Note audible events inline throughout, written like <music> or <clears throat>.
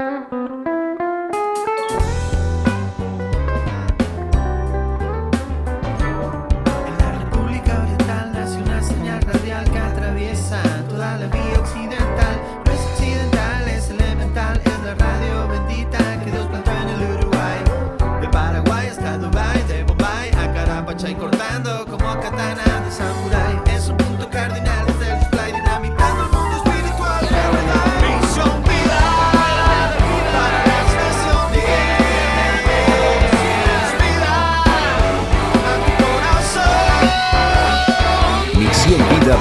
Mm-hmm.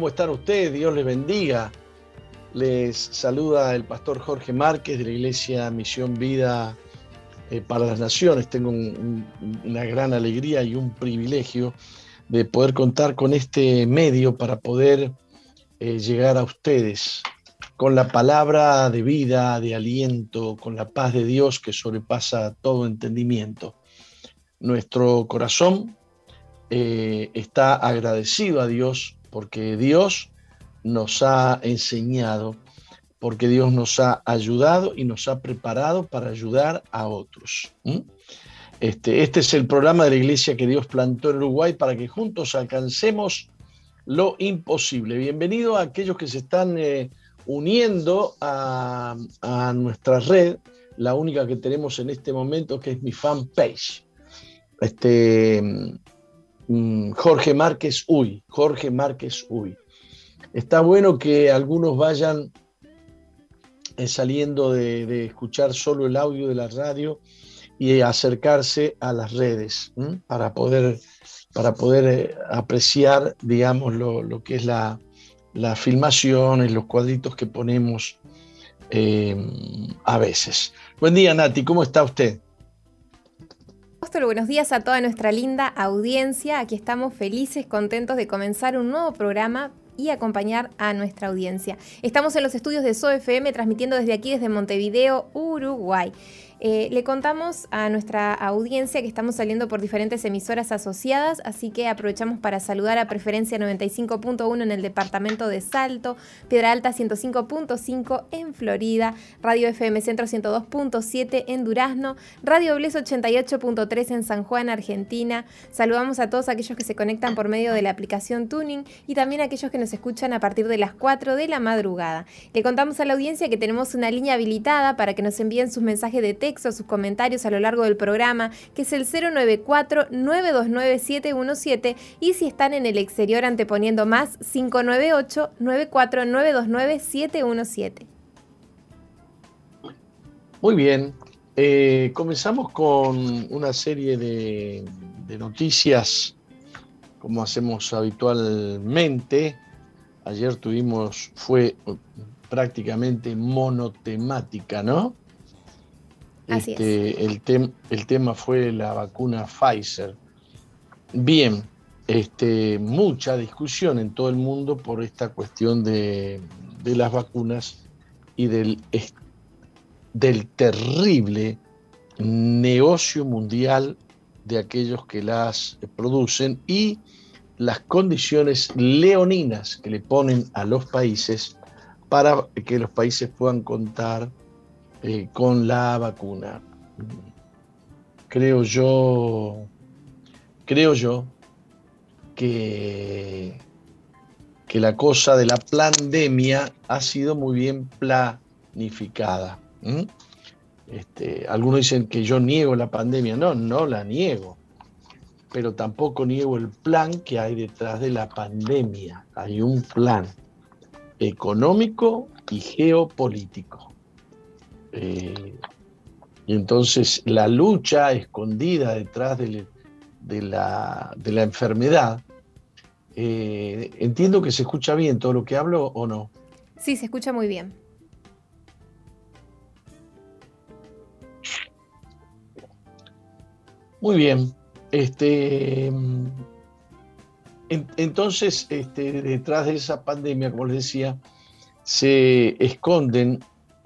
¿Cómo están ustedes? Dios les bendiga. Les saluda el pastor Jorge Márquez de la Iglesia Misión Vida eh, para las Naciones. Tengo una gran alegría y un privilegio de poder contar con este medio para poder eh, llegar a ustedes con la palabra de vida, de aliento, con la paz de Dios que sobrepasa todo entendimiento. Nuestro corazón eh, está agradecido a Dios porque Dios nos ha enseñado, porque Dios nos ha ayudado y nos ha preparado para ayudar a otros. Este, este es el programa de la iglesia que Dios plantó en Uruguay para que juntos alcancemos lo imposible. Bienvenido a aquellos que se están eh, uniendo a, a, nuestra red, la única que tenemos en este momento, que es mi fanpage. Este, Jorge Márquez Uy, Jorge Márquez Uy. Está bueno que algunos vayan eh, saliendo de, escuchar solo el audio de la radio y acercarse a las redes para poder, para poder eh, apreciar, digamos, lo, que es la, la filmación, los cuadritos que ponemos eh, a veces. Buen día, Nati, ¿cómo está usted? Buenos días a toda nuestra linda audiencia. Aquí estamos felices, contentos de comenzar un nuevo programa y acompañar a nuestra audiencia. Estamos en los estudios de SOFM transmitiendo desde aquí, desde Montevideo, Uruguay. Eh, le contamos a nuestra audiencia que estamos saliendo por diferentes emisoras asociadas, así que aprovechamos para saludar a Preferencia 95.1 en el departamento de Salto, Piedra Alta 105.5 en Florida, Radio FM Centro 102.7 en Durazno, Radio Bles 88.3 en San Juan, Argentina. Saludamos a todos aquellos que se conectan por medio de la aplicación Tuning y también a aquellos que nos escuchan a partir de las 4 de la madrugada. Le contamos a la audiencia que tenemos una línea habilitada para que nos envíen sus mensajes de texto sus comentarios a lo largo del programa, que es el 094-929-717 y si están en el exterior anteponiendo más 598-94-929-717. Muy bien, eh, comenzamos con una serie de, de noticias como hacemos habitualmente. Ayer tuvimos, fue prácticamente monotemática, ¿no? Este, el, tema fue la vacuna Pfizer. Bien, este, mucha discusión en todo el mundo por esta cuestión de, las vacunas y del terrible negocio mundial de aquellos que las producen y las condiciones leoninas que le ponen a los países para que los países puedan contar eh, con la vacuna. creo yo, creo yo que, que la cosa de la pandemia ha sido muy bien planificada. Este, algunos dicen que yo niego la pandemia. No, no la niego. Pero tampoco niego el plan que hay detrás de la pandemia. Hay un plan económico y geopolítico. Eh, y entonces la lucha escondida detrás de, la, enfermedad, eh, entiendo que se escucha bien todo lo que hablo o no. Sí, se escucha muy bien. Muy bien. Este, entonces, este, detrás de esa pandemia, como les decía, se esconden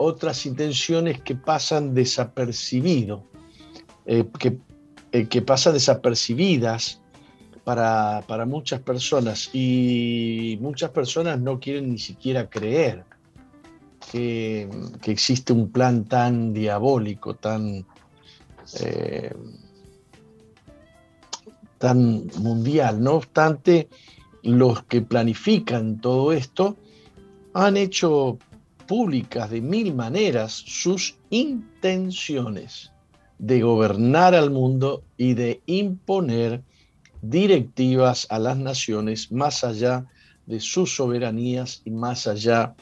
otras intenciones que pasan desapercibido, eh, que, eh, que, pasan desapercibidas para, muchas personas y muchas personas no quieren ni siquiera creer que, existe un plan tan diabólico, tan, eh, tan mundial. No obstante, los que planifican todo esto han hecho públicas de mil maneras sus intenciones de gobernar al mundo y de imponer directivas a las naciones más allá de sus soberanías y más allá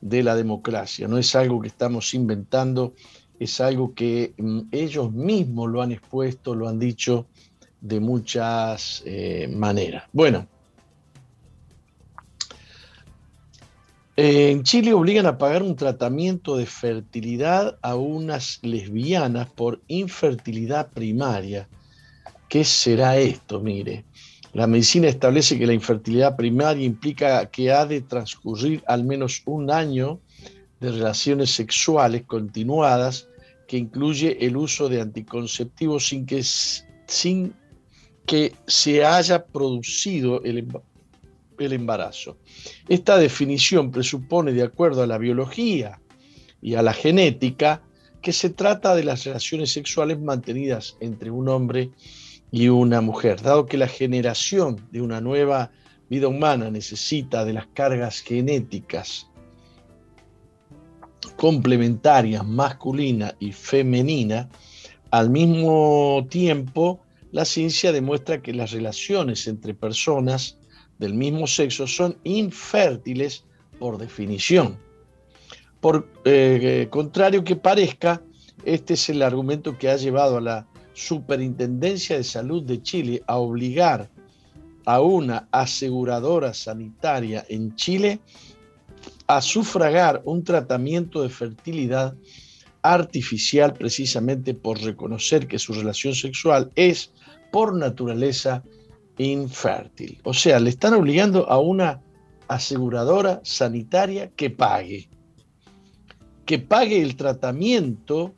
de la democracia. No es algo que estamos inventando, es algo que mm, ellos mismos lo han expuesto, lo han dicho de muchas eh, maneras. Bueno, En Chile obligan a pagar un tratamiento de fertilidad a unas lesbianas por infertilidad primaria. ¿Qué será esto? Mire, la medicina establece que la infertilidad primaria implica que ha de transcurrir al menos un año de relaciones sexuales continuadas que incluye el uso de anticonceptivos sin que, se haya producido el, el embarazo. Esta definición presupone, de acuerdo a la biología y a la genética, que se trata de las relaciones sexuales mantenidas entre un hombre y una mujer. Dado que la generación de una nueva vida humana necesita de las cargas genéticas complementarias masculina y femenina, al mismo tiempo la ciencia demuestra que las relaciones entre personas del mismo sexo son infértiles por definición. Por eh, contrario que parezca, este es el argumento que ha llevado a la Superintendencia de Salud de Chile a obligar a una aseguradora sanitaria en Chile a sufragar un tratamiento de fertilidad artificial precisamente por reconocer que su relación sexual es por naturaleza infértil. O sea, le están obligando a una aseguradora sanitaria que pague. Que pague el tratamiento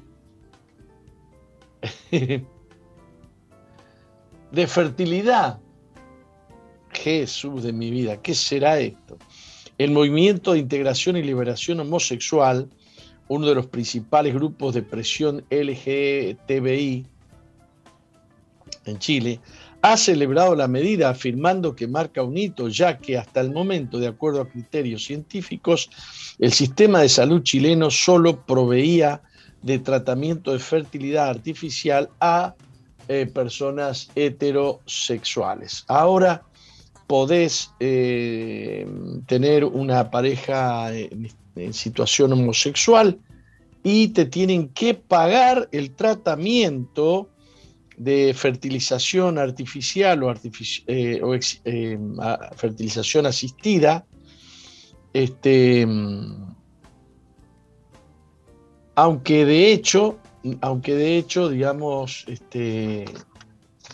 <laughs> de fertilidad. Jesús de mi vida, ¿qué será esto? El movimiento de integración y liberación homosexual, uno de los principales grupos de presión LGTBI en Chile, ha celebrado la medida afirmando que marca un hito, ya que hasta el momento, de acuerdo a criterios científicos, el sistema de salud chileno solo proveía de tratamiento de fertilidad artificial a eh, personas heterosexuales. Ahora podés eh, tener una pareja en, en situación homosexual y te tienen que pagar el tratamiento de fertilización artificial o, eh, eh, fertilización asistida, este, aunque de hecho, aunque de hecho, digamos, este,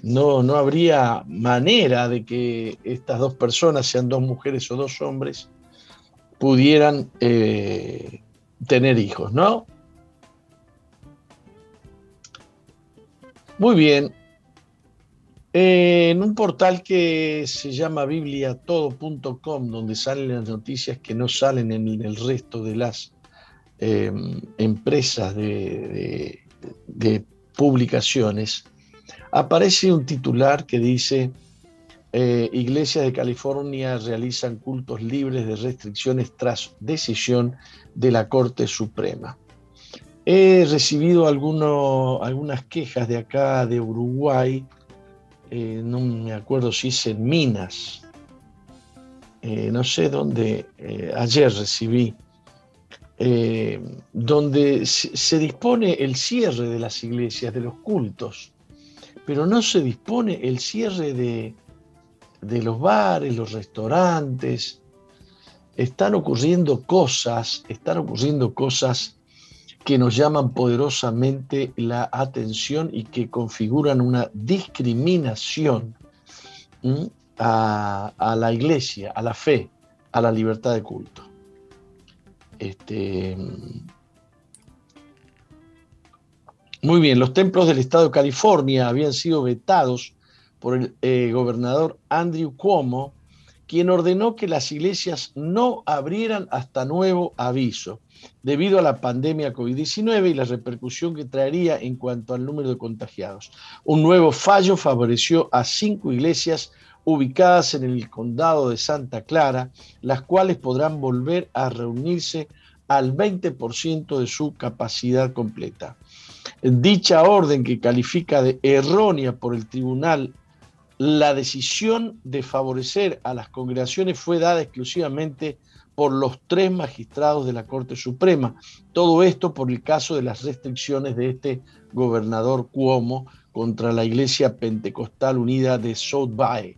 no, no habría manera de que estas dos personas, sean dos mujeres o dos hombres, pudieran eh, tener hijos, ¿no? Muy bien. en un portal que se llama bibliatodo.com, donde salen las noticias que no salen en el resto de las em, empresas de, publicaciones, aparece un titular que dice, eh, iglesias de California realizan cultos libres de restricciones tras decisión de la Corte Suprema. He recibido algunas quejas de acá, de Uruguay, eh, no me acuerdo si es en Minas, eh, no sé dónde, eh, ayer recibí, donde se, dispone el cierre de las iglesias, de los cultos, pero no se dispone el cierre de, de los bares, los restaurantes. Están ocurriendo cosas, están ocurriendo cosas que nos llaman poderosamente la atención y que configuran una discriminación a, la iglesia, a la fe, a la libertad de culto. Este, muy bien, los templos del estado de California habían sido vetados por el eh, gobernador Andrew Cuomo, quien ordenó que las iglesias no abrieran hasta nuevo aviso debido a la pandemia COVID-19 y la repercusión que traería en cuanto al número de contagiados. Un nuevo fallo favoreció a cinco iglesias ubicadas en el condado de Santa Clara, las cuales podrán volver a reunirse al 20% de su capacidad completa. Dicha orden que califica de errónea por el tribunal la decisión de favorecer a las congregaciones fue dada exclusivamente por los tres magistrados de la Corte Suprema. Todo esto por el caso de las restricciones de este gobernador Cuomo contra la Iglesia Pentecostal Unida de South Bay.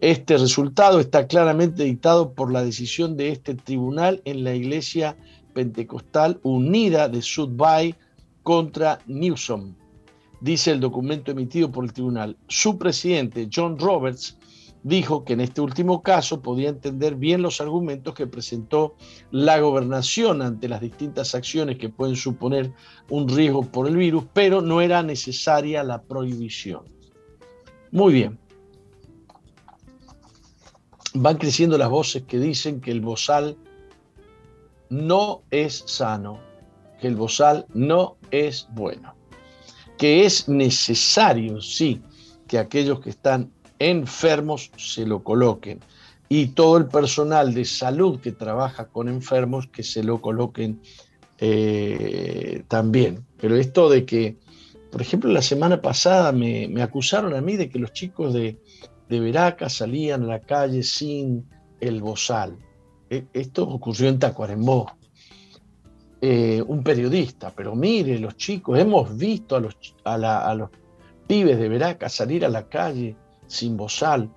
Este resultado está claramente dictado por la decisión de este tribunal en la Iglesia Pentecostal Unida de South Bay contra Newsom, dice el documento emitido por el tribunal. Su presidente, John Roberts, dijo que en este último caso podía entender bien los argumentos que presentó la gobernación ante las distintas acciones que pueden suponer un riesgo por el virus, pero no era necesaria la prohibición. Muy bien. Van creciendo las voces que dicen que el bozal no es sano, que el bozal no es bueno, que es necesario, sí, que aquellos que están enfermos se lo coloquen y todo el personal de salud que trabaja con enfermos que se lo coloquen eh, también. Pero esto de que, por ejemplo, la semana pasada me, acusaron a mí de que los chicos de, de Veraca salían a la calle sin el bozal. E, esto ocurrió en Tacuarembó. Eh, un periodista, pero mire, los chicos, hemos visto a los, a, a los pibes de Veraca salir a la calle sin bozal.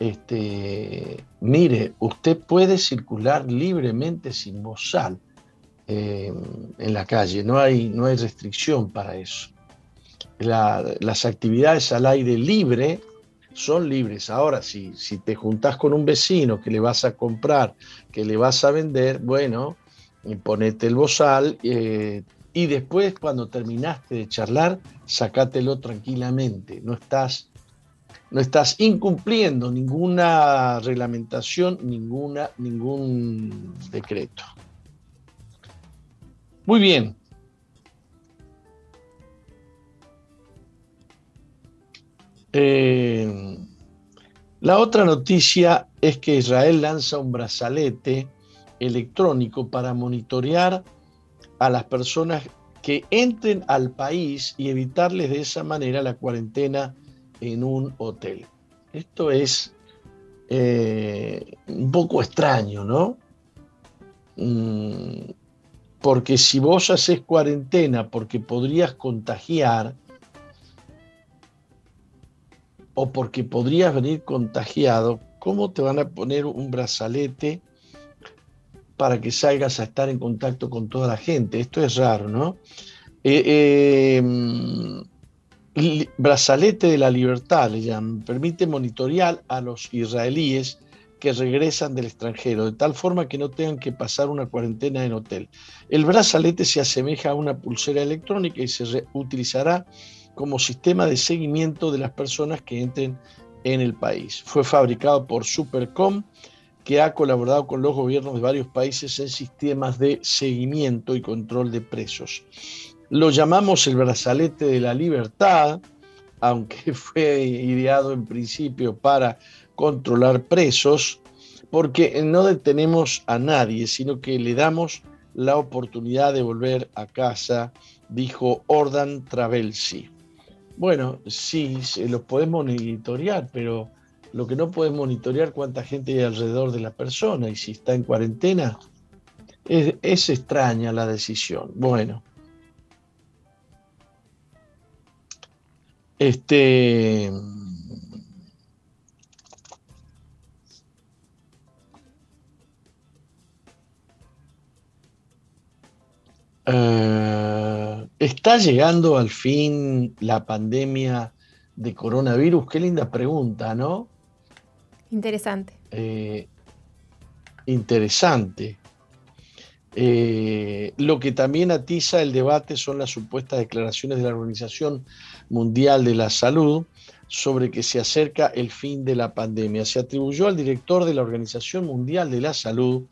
Este, mire, usted puede circular libremente sin bozal eh, en la calle, no hay, no hay restricción para eso. las actividades al aire libre son libres. Ahora, si, si te juntás con un vecino que le vas a comprar, que le vas a vender, bueno, ponete el bozal eh, y después cuando terminaste de charlar, sacátelo tranquilamente. No estás no estás incumpliendo ninguna reglamentación, ninguna, ningún decreto. Muy bien. Eh, la otra noticia es que Israel lanza un brazalete electrónico para monitorear a las personas que entren al país y evitarles de esa manera la cuarentena en un hotel. Esto es eh, un poco extraño, ¿no? Mm, porque si vos haces cuarentena porque podrías contagiar, o porque podrías venir contagiado, ¿cómo te van a poner un brazalete para que salgas a estar en contacto con toda la gente? Esto es raro, ¿no? Eh, eh, brazalete de la libertad, le llaman, permite monitorear a los israelíes que regresan del extranjero, de tal forma que no tengan que pasar una cuarentena en hotel. El brazalete se asemeja a una pulsera electrónica y se utilizará como sistema de seguimiento de las personas que entren en el país. Fue fabricado por Supercom, que ha colaborado con los gobiernos de varios países en sistemas de seguimiento y control de presos. Lo llamamos el brazalete de la libertad aunque <laughs> fue ideado en principio para controlar presos, porque no detenemos a nadie, sino que le damos la oportunidad de volver a casa, dijo Ordan Travelsi. Bueno, sí, los podemos monitorear, pero lo que no podemos monitorear cuánta gente hay alrededor de la persona y si está en cuarentena, es, es extraña la decisión. Bueno. Este. Eh, ¿Está llegando al fin la pandemia de coronavirus? Qué linda pregunta, ¿no? Interesante. Eh, interesante. Eh, lo que también atiza el debate son las supuestas declaraciones de la Organización Mundial de la Salud sobre que se acerca el fin de la pandemia. Se atribuyó al director de la Organización Mundial de la Salud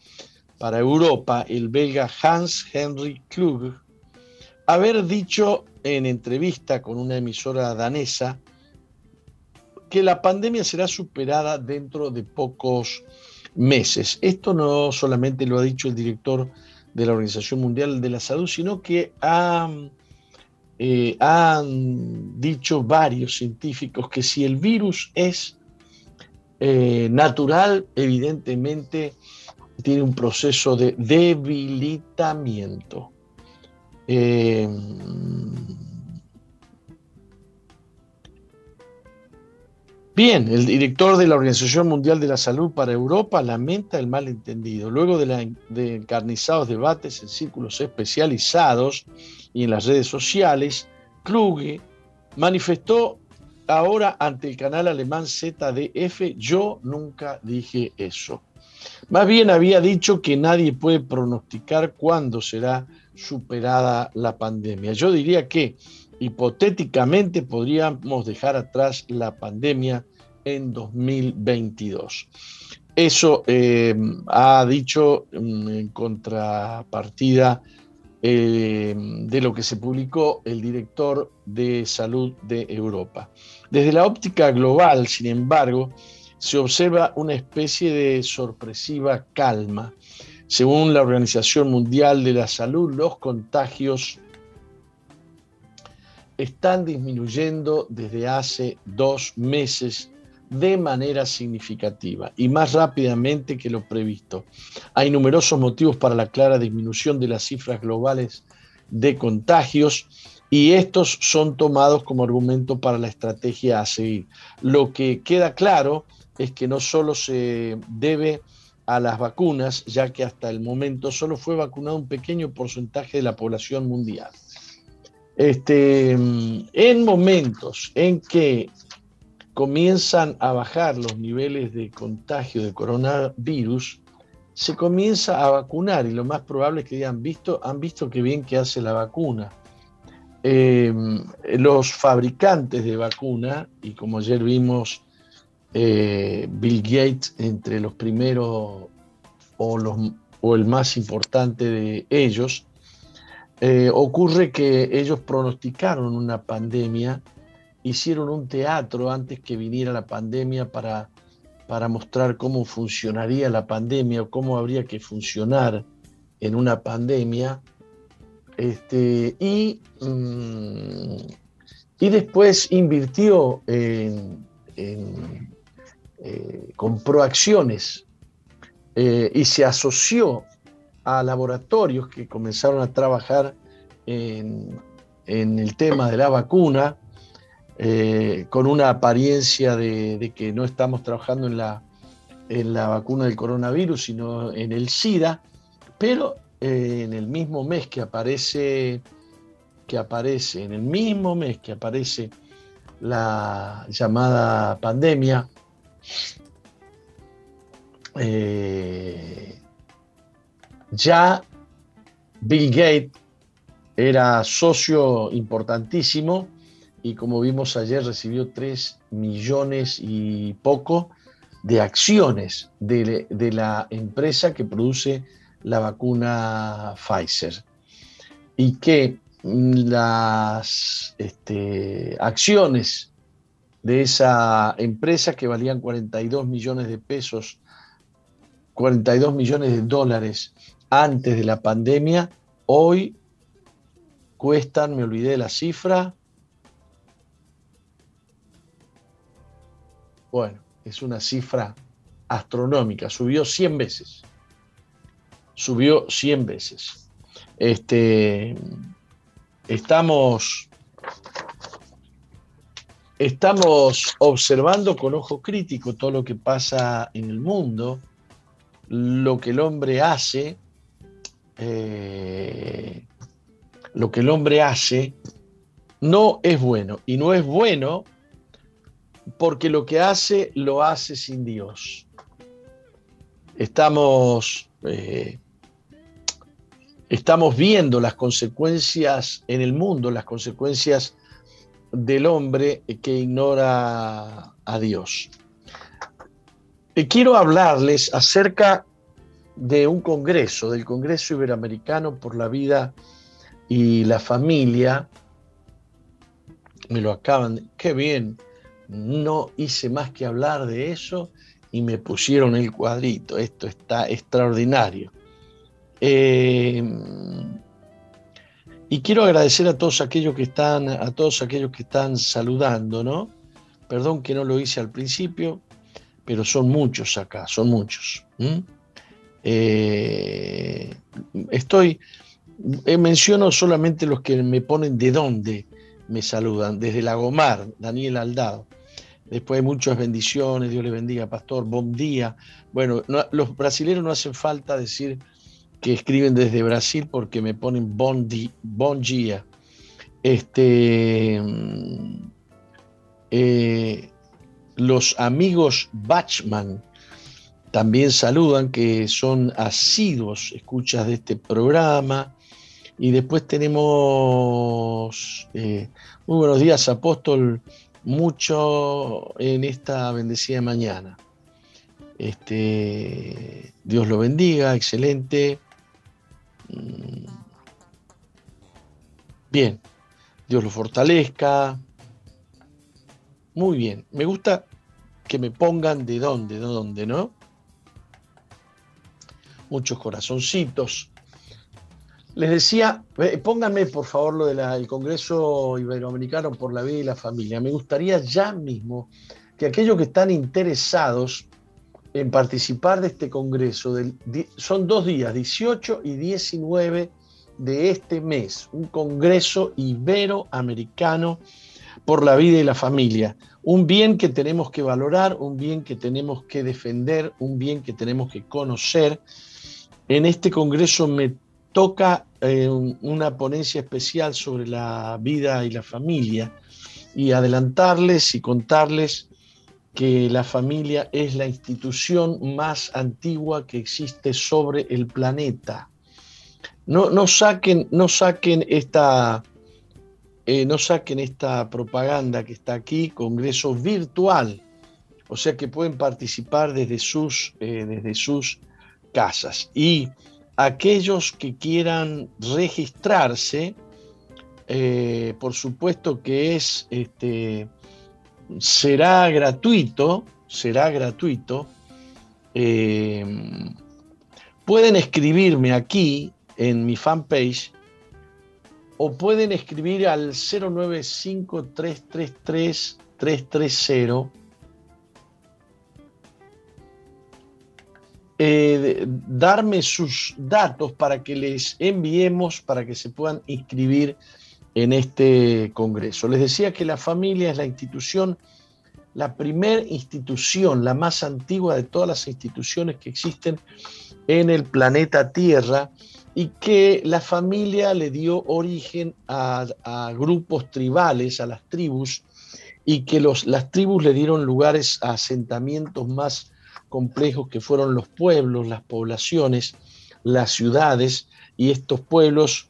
para Europa, el belga Hans Henry Klug, haber dicho en entrevista con una emisora danesa que la pandemia será superada dentro de pocos meses. Esto no solamente lo ha dicho el director de la Organización Mundial de la Salud, sino que eh, han dicho varios científicos que si el virus es eh, natural, evidentemente tiene un proceso de debilitamiento. Eh, Bien, el director de la Organización Mundial de la Salud para Europa lamenta el malentendido. Luego de, encarnizados debates en círculos especializados y en las redes sociales, Kluge manifestó ahora ante el canal alemán ZDF, yo nunca dije eso. Más bien había dicho que nadie puede pronosticar cuándo será superada la pandemia. Yo diría que hipotéticamente podríamos dejar atrás la pandemia en 2022. Eso eh, ha dicho mm, en contrapartida eh, de lo que se publicó el director de salud de Europa. Desde la óptica global, sin embargo, se observa una especie de sorpresiva calma. Según la Organización Mundial de la Salud, los contagios están disminuyendo desde hace dos meses de manera significativa y más rápidamente que lo previsto. Hay numerosos motivos para la clara disminución de las cifras globales de contagios y estos son tomados como argumento para la estrategia a seguir. Lo que queda claro es que no solo se debe a las vacunas, ya que hasta el momento solo fue vacunado un pequeño porcentaje de la población mundial. Este, en momentos en que comienzan a bajar los niveles de contagio de coronavirus, se comienza a vacunar y lo más probable es que hayan visto, han visto qué bien que hace la vacuna. Em, los fabricantes de vacuna, y como ayer vimos, eh, Bill Gates entre los primeros o, los, o el más importante de ellos, eh, ocurre que ellos pronosticaron una pandemia, hicieron un teatro antes que viniera la pandemia para, para mostrar cómo funcionaría la pandemia o cómo habría que funcionar en una pandemia. Este, y, mm, y después invirtió en, eh, compró acciones eh, y se asoció a laboratorios que comenzaron a trabajar en, el tema de la vacuna, eh, con una apariencia de, que no estamos trabajando en la, en la vacuna del coronavirus, sino en el SIDA, pero eh, en el mismo mes que aparece, que aparece, en el mismo mes que aparece la llamada pandemia, eh, ya Bill Gates era socio importantísimo y como vimos ayer recibió 3 millones y poco de acciones de, la empresa que produce la vacuna Pfizer. Y que las este, acciones de esa empresa que valían 42 millones de pesos, 42 millones de dólares antes de la pandemia, hoy cuestan, me olvidé la cifra, bueno, es una cifra astronómica, subió 100 veces, subió 100 veces. Este, estamos Estamos observando con ojo crítico todo lo que pasa en el mundo, lo que el hombre hace, eh, lo que el hombre hace no es bueno. Y no es bueno porque lo que hace lo hace sin Dios. Estamos, eh, estamos viendo las consecuencias en el mundo, las consecuencias del hombre que ignora a Dios. Eh, quiero hablarles acerca de un congreso, del Congreso Iberoamericano por la Vida y la Familia. Me lo acaban. ¡Qué bien! No hice más que hablar de eso y me pusieron el cuadrito. Esto está extraordinario. Eh, y quiero agradecer a todos aquellos que están, a todos aquellos que están saludando, ¿no? Perdón que no lo hice al principio, pero son muchos acá, son muchos. Eh, estoy, eh, menciono solamente los que me ponen de dónde me saludan, desde Lagomar, Daniel Aldado. Después muchas bendiciones, Dios le bendiga, pastor, buen día. Bueno, los brasileños no hacen falta decir que escriben desde Brasil porque me ponen bon, bon dia. Este, eh, los amigos Bachman también saludan que son asiduos escuchas de este programa. Y después tenemos, eh, muy buenos días, apóstol, mucho en esta bendecida mañana. Este, Dios lo bendiga, excelente. Bien, Dios lo fortalezca. Muy bien, me gusta que me pongan de dónde, de dónde, ¿no? Muchos corazoncitos. Les decía, eh, pónganme por favor lo del Congreso Iberoamericano por la Vida y la Familia. Me gustaría ya mismo que aquellos que están interesados en participar de este congreso. son dos días, 18 y 19 de este mes, un congreso iberoamericano por la vida y la familia. Un bien que tenemos que valorar, un bien que tenemos que defender, un bien que tenemos que conocer. En este congreso me toca eh, una ponencia especial sobre la vida y la familia y adelantarles y contarles que la familia es la institución más antigua que existe sobre el planeta. No, no saquen, no saquen esta, eh, no saquen esta propaganda que está aquí, Congreso virtual, o sea que pueden participar desde sus, eh, desde sus casas. Y aquellos que quieran registrarse, eh, por supuesto que es este, será gratuito, será gratuito. Eh, pueden escribirme aquí en mi fanpage o pueden escribir al 095-333-330. Eh, darme sus datos para que les enviemos, para que se puedan inscribir en este Congreso. Les decía que la familia es la institución, la primera institución, la más antigua de todas las instituciones que existen en el planeta Tierra y que la familia le dio origen a, grupos tribales, a las tribus, y que los, las tribus le dieron lugares a asentamientos más complejos que fueron los pueblos, las poblaciones, las ciudades, y estos pueblos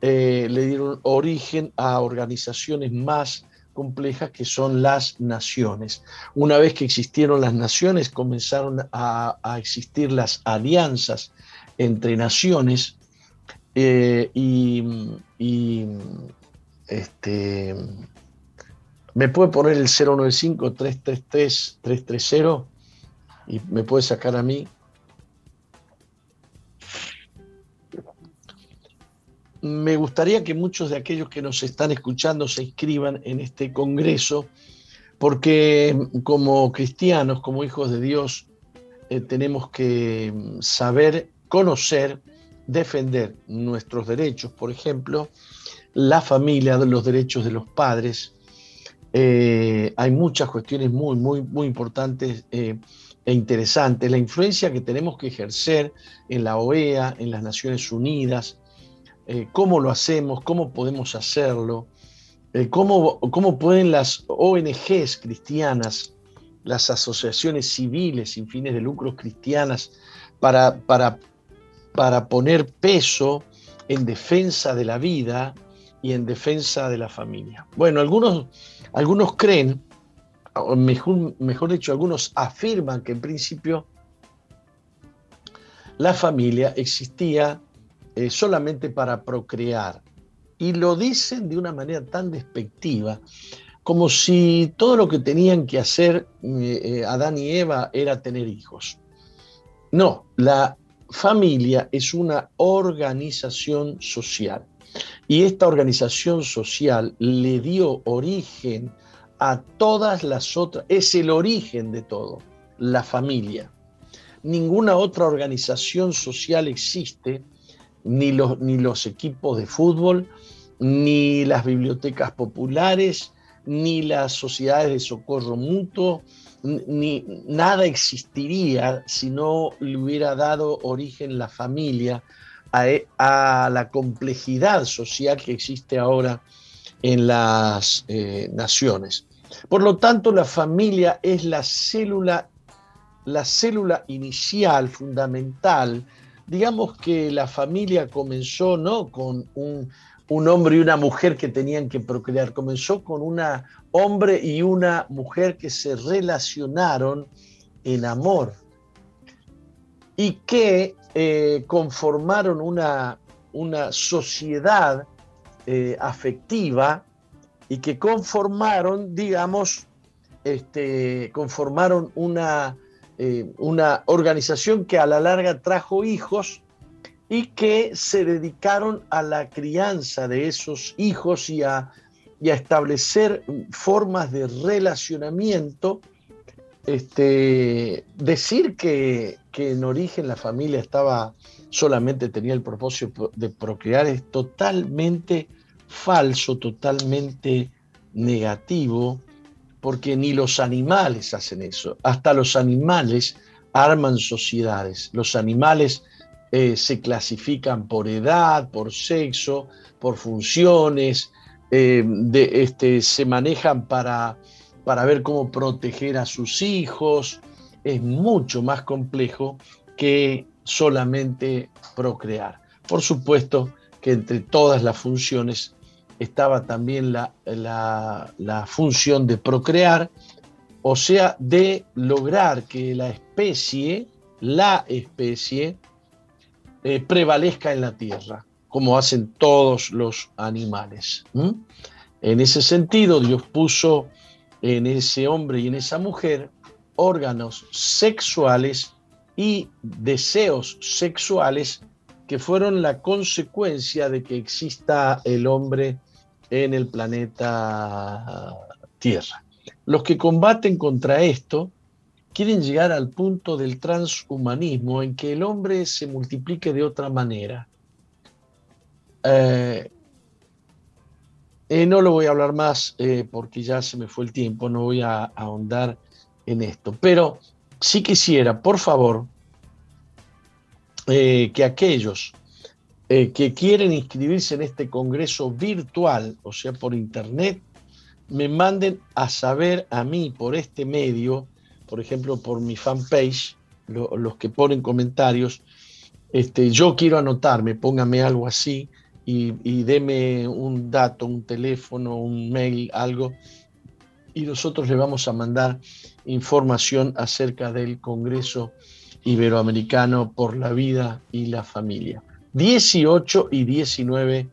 eh, le dieron origen a organizaciones más complejas que son las naciones. Una vez que existieron las naciones, comenzaron a, existir las alianzas entre naciones eh, y, este, ¿Me puede poner el 095-333-330 y me puede sacar a mí? Me gustaría que muchos de aquellos que nos están escuchando se inscriban en este congreso, porque como cristianos, como hijos de Dios, eh, tenemos que saber, conocer, defender nuestros derechos, por ejemplo, la familia, los derechos de los padres. Eh, hay muchas cuestiones muy, muy, muy importantes eh, e interesantes. La influencia que tenemos que ejercer en la OEA, en las Naciones Unidas, eh, cómo lo hacemos, cómo podemos hacerlo, cómo, cómo pueden las ONGs cristianas, las asociaciones civiles sin fines de lucros cristianas, para, para, para poner peso en defensa de la vida y en defensa de la familia. Bueno, algunos, algunos creen, mejor, mejor dicho, algunos afirman que en principio la familia existía eh, solamente para procrear. Y lo dicen de una manera tan despectiva, como si todo lo que tenían que hacer eh, eh, Adán y Eva era tener hijos. No, la familia es una organización social. Y esta organización social le dio origen a todas las otras, es el origen de todo, la familia. Ninguna otra organización social existe, ni los, ni los equipos de fútbol, ni las bibliotecas populares, ni las sociedades de socorro mutuo, ni nada existiría si no le hubiera dado origen la familia a, la complejidad social que existe ahora en las eh, naciones. Por lo tanto, la familia es la célula, la célula inicial, fundamental. Digamos que la familia comenzó no con un, hombre y una mujer que tenían que procrear, comenzó con un hombre y una mujer que se relacionaron en amor y que eh, conformaron una, una sociedad eh, afectiva y que conformaron, digamos, este, conformaron una, eh, una organización que a la larga trajo hijos y que se dedicaron a la crianza de esos hijos y a, y a establecer formas de relacionamiento. Este, decir que, en origen la familia estaba solamente tenía el propósito de procrear es totalmente falso, totalmente negativo, porque ni los animales hacen eso. Hasta los animales arman sociedades. Los animales eh, se clasifican por edad, por sexo, por funciones, eh, de, este, se manejan para para ver cómo proteger a sus hijos. Es mucho más complejo que solamente procrear. Por supuesto que entre todas las funciones estaba también la, la, función de procrear, o sea, de lograr que la especie, la especie, eh, prevalezca en la tierra, como hacen todos los animales. En ese sentido, Dios puso en ese hombre y en esa mujer órganos sexuales y deseos sexuales que fueron la consecuencia de que exista el hombre en el planeta Tierra. Los que combaten contra esto quieren llegar al punto del transhumanismo en que el hombre se multiplique de otra manera. Eh, eh, no lo voy a hablar más eh, porque ya se me fue el tiempo, no voy a, ahondar en esto, pero sí quisiera, por favor, que aquellos que quieren inscribirse en este congreso virtual, o sea, por internet, me manden a saber a mí por este medio, por ejemplo, por mi fanpage, los que ponen comentarios, este, yo quiero anotarme, póngame algo así, y, deme un dato, un teléfono, un mail, algo, y nosotros le vamos a mandar información acerca del Congreso Iberoamericano por la Vida y la Familia. 18 y 19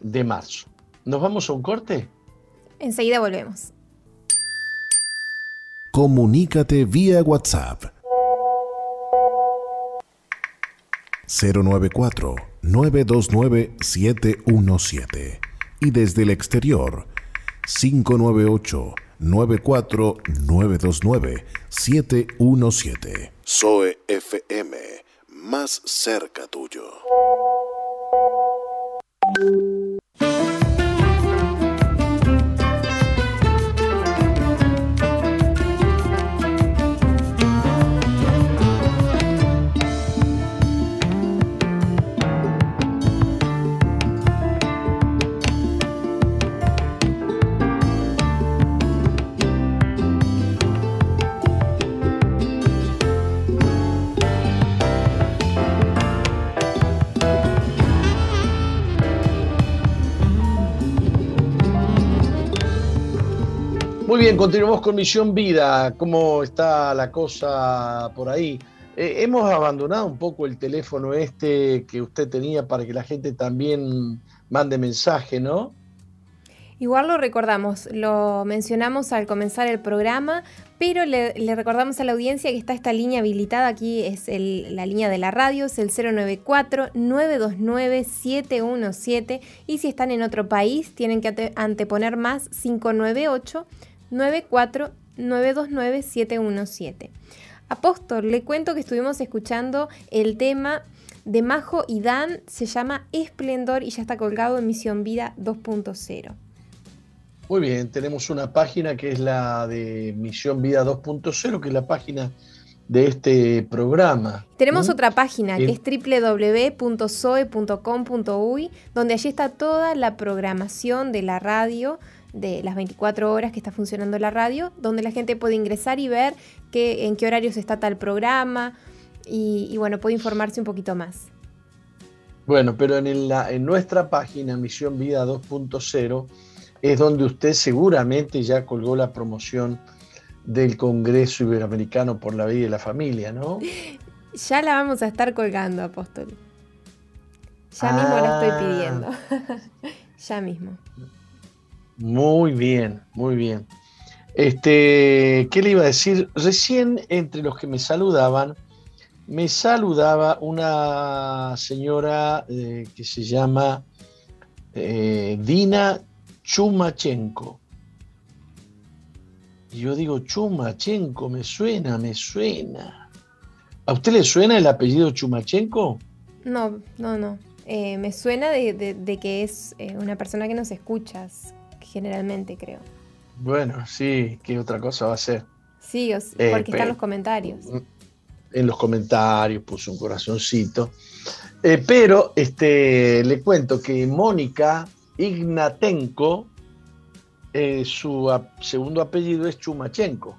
de marzo. ¿Nos vamos a un corte? Enseguida volvemos. Comunícate vía WhatsApp 094 929 717 y desde el exterior 598 94 929 717 Zoe FM más cerca tuyo. Thank you. Muy bien, continuamos con Misión Vida. ¿Cómo está la cosa por ahí? Eh, hemos abandonado un poco el teléfono este que usted tenía para que la gente también mande mensaje, ¿no? Igual lo recordamos, lo mencionamos al comenzar el programa, pero le, recordamos a la audiencia que está esta línea habilitada, aquí es la línea de la radio, es el 094-929-717 y si están en otro país tienen que anteponer más 598. 94929 Apóstol, le cuento que estuvimos escuchando el tema de Majo y Dan, se llama Esplendor y ya está colgado en Misión Vida 2.0. Muy bien, tenemos una página que es la de Misión Vida 2.0, que es la página de este programa. Tenemos otra página que es www.soe.com.uy, donde allí está toda la programación de la radio de las 24 horas que está funcionando la radio, donde la gente puede ingresar y ver que, en qué horarios está tal programa y, bueno, puede informarse un poquito más. Bueno, pero en, en nuestra página Misión Vida 2.0 es donde usted seguramente ya colgó la promoción del Congreso Iberoamericano por la Vida y la Familia, ¿no? <laughs> Ya la vamos a estar colgando, Apóstol. Ya mismo la estoy ah. pidiendo. <laughs> ya mismo. Muy bien, muy bien. Este, ¿qué le iba a decir? Recién entre los que me saludaban, me saludaba una señora eh, que se llama eh, Dina Chumachenko. Y yo digo, Chumachenko, me suena, me suena. ¿A usted le suena el apellido Chumachenko? No, no, no. Eh, me suena de, de, que es una persona que nos escuchas, generalmente, creo. Bueno, sí, ¿qué otra cosa va a ser? Sí, eh, porque están los comentarios. En los comentarios puso un corazoncito. Eh, pero este, le cuento que Mónica Ignatenko, eh, su segundo apellido es Chumachenko.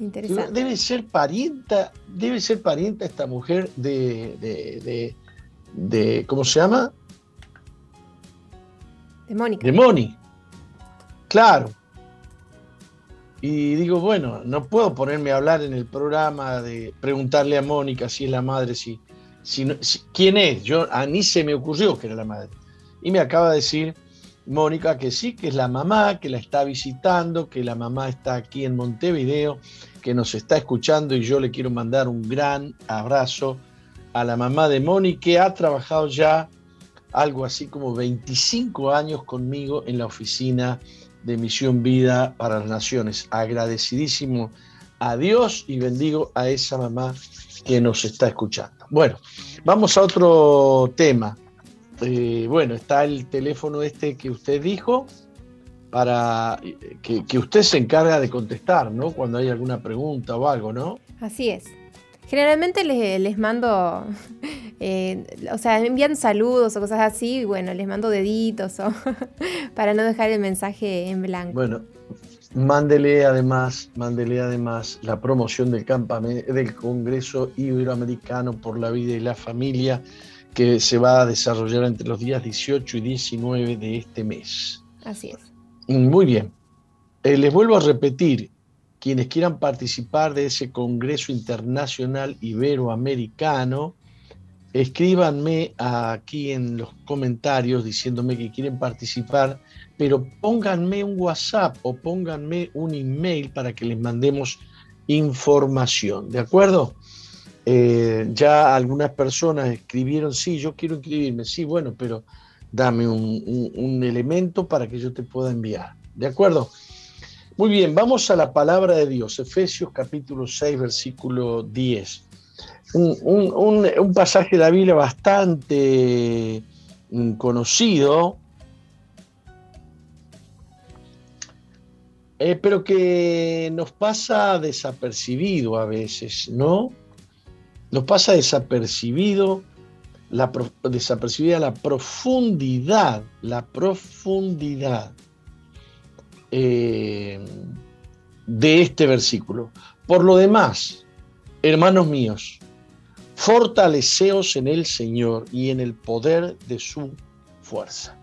Interesante. Debe ser parienta, debe ser parienta esta mujer de, de, de, ¿cómo se llama? De Mónica. De Moni. Claro. Y digo, bueno, no puedo ponerme a hablar en el programa de preguntarle a Mónica si es la madre, si, si, quién es. Yo a ni se me ocurrió que era la madre. Y me acaba de decir Mónica que sí, que es la mamá, que la está visitando, que la mamá está aquí en Montevideo, que nos está escuchando y yo le quiero mandar un gran abrazo a la mamá de Mónica, que ha trabajado ya algo así como 25 años conmigo en la oficina de Misión Vida para las Naciones. Agradecidísimo a Dios y bendigo a esa mamá que nos está escuchando. Bueno, vamos a otro tema. Eh, bueno, está el teléfono este que usted dijo para que, que, usted se encarga de contestar, ¿no? Cuando hay alguna pregunta o algo, ¿no? Así es. Generalmente les, mando, eh, o sea, me envían saludos o cosas así, y bueno, les mando deditos o <laughs> para no dejar el mensaje en blanco. Bueno, mándele además, mándele además la promoción del, del Congreso Iberoamericano por la Vida y la Familia que se va a desarrollar entre los días 18 y 19 de este mes. Así es. Muy bien. Eh, les vuelvo a repetir, quienes quieran participar de ese Congreso Internacional Iberoamericano escríbanme aquí en los comentarios diciéndome que quieren participar, pero pónganme un WhatsApp o pónganme un email para que les mandemos información, ¿de acuerdo? Eh, ya algunas personas escribieron, sí, yo quiero inscribirme, sí, bueno, pero dame un, elemento para que yo te pueda enviar, ¿de acuerdo? Muy bien, vamos a la palabra de Dios, Efesios capítulo 6, versículo 10. Un, pasaje de la Biblia bastante mm, conocido, eh, pero que nos pasa desapercibido a veces, ¿no? Nos pasa desapercibido la, desapercibida la profundidad, la profundidad eh, de este versículo. Por lo demás, hermanos míos, fortaleceos en el Señor y en el poder de su fuerza.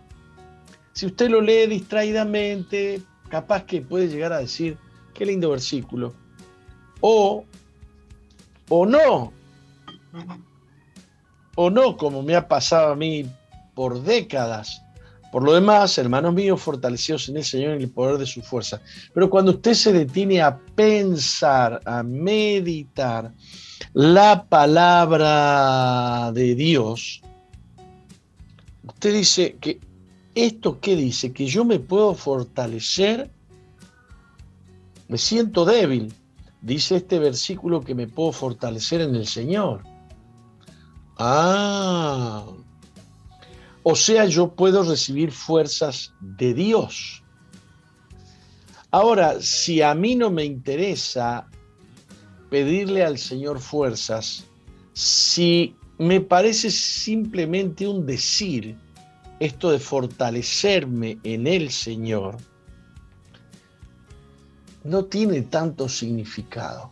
Si usted lo lee distraídamente, capaz que puede llegar a decir, qué lindo versículo. O, o no. O no, como me ha pasado a mí por décadas. Por lo demás, hermanos míos, fortalecidos en el Señor y en el poder de su fuerza. Pero cuando usted se detiene a pensar, a meditar la palabra de Dios, usted dice que esto qué dice, que yo me puedo fortalecer, me siento débil. Dice este versículo que me puedo fortalecer en el Señor. Ah, o sea, yo puedo recibir fuerzas de Dios. Ahora, si a mí no me interesa pedirle al Señor fuerzas, si me parece simplemente un decir, esto de fortalecerme en el Señor, no tiene tanto significado.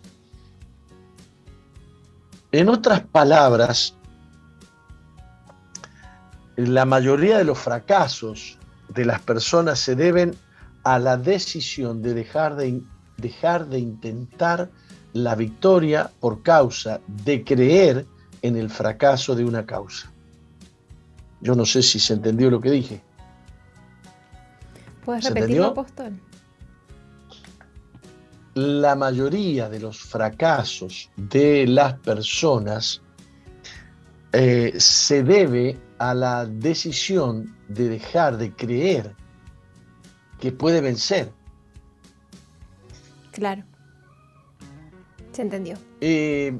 En otras palabras, la mayoría de los fracasos de las personas se deben a la decisión de dejar de, dejar de intentar la victoria por causa de creer en el fracaso de una causa. Yo no sé si se entendió lo que dije. ¿Puedes repetirlo, apóstol? La mayoría de los fracasos de las personas eh, se debe a la decisión de dejar de creer que puede vencer. Claro. Entendió. Eh,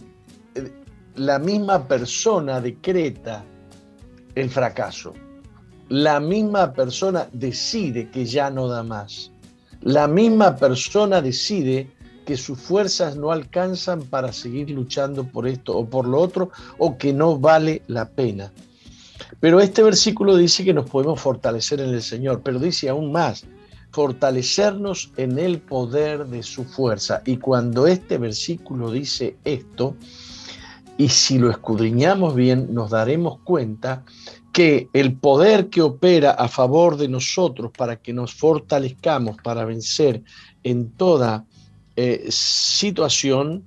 la misma persona decreta el fracaso. La misma persona decide que ya no da más. La misma persona decide que sus fuerzas no alcanzan para seguir luchando por esto o por lo otro o que no vale la pena. Pero este versículo dice que nos podemos fortalecer en el Señor, pero dice aún más, fortalecernos en el poder de su fuerza. Y cuando este versículo dice esto, y si lo escudriñamos bien, nos daremos cuenta que el poder que opera a favor de nosotros para que nos fortalezcamos, para vencer en toda eh, situación,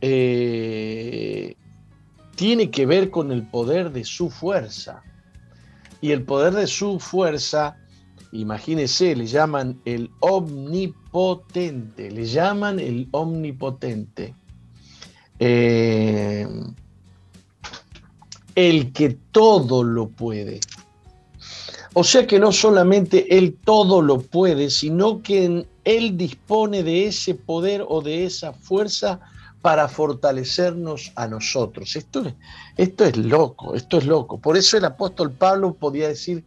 eh, tiene que ver con el poder de su fuerza. Y el poder de su fuerza, imagínese, le llaman el omnipotente, le llaman el omnipotente. Eh, el que todo lo puede. O sea que no solamente Él todo lo puede, sino que Él dispone de ese poder o de esa fuerza para fortalecernos a nosotros. Esto, esto es loco, esto es loco. Por eso el apóstol Pablo podía decir,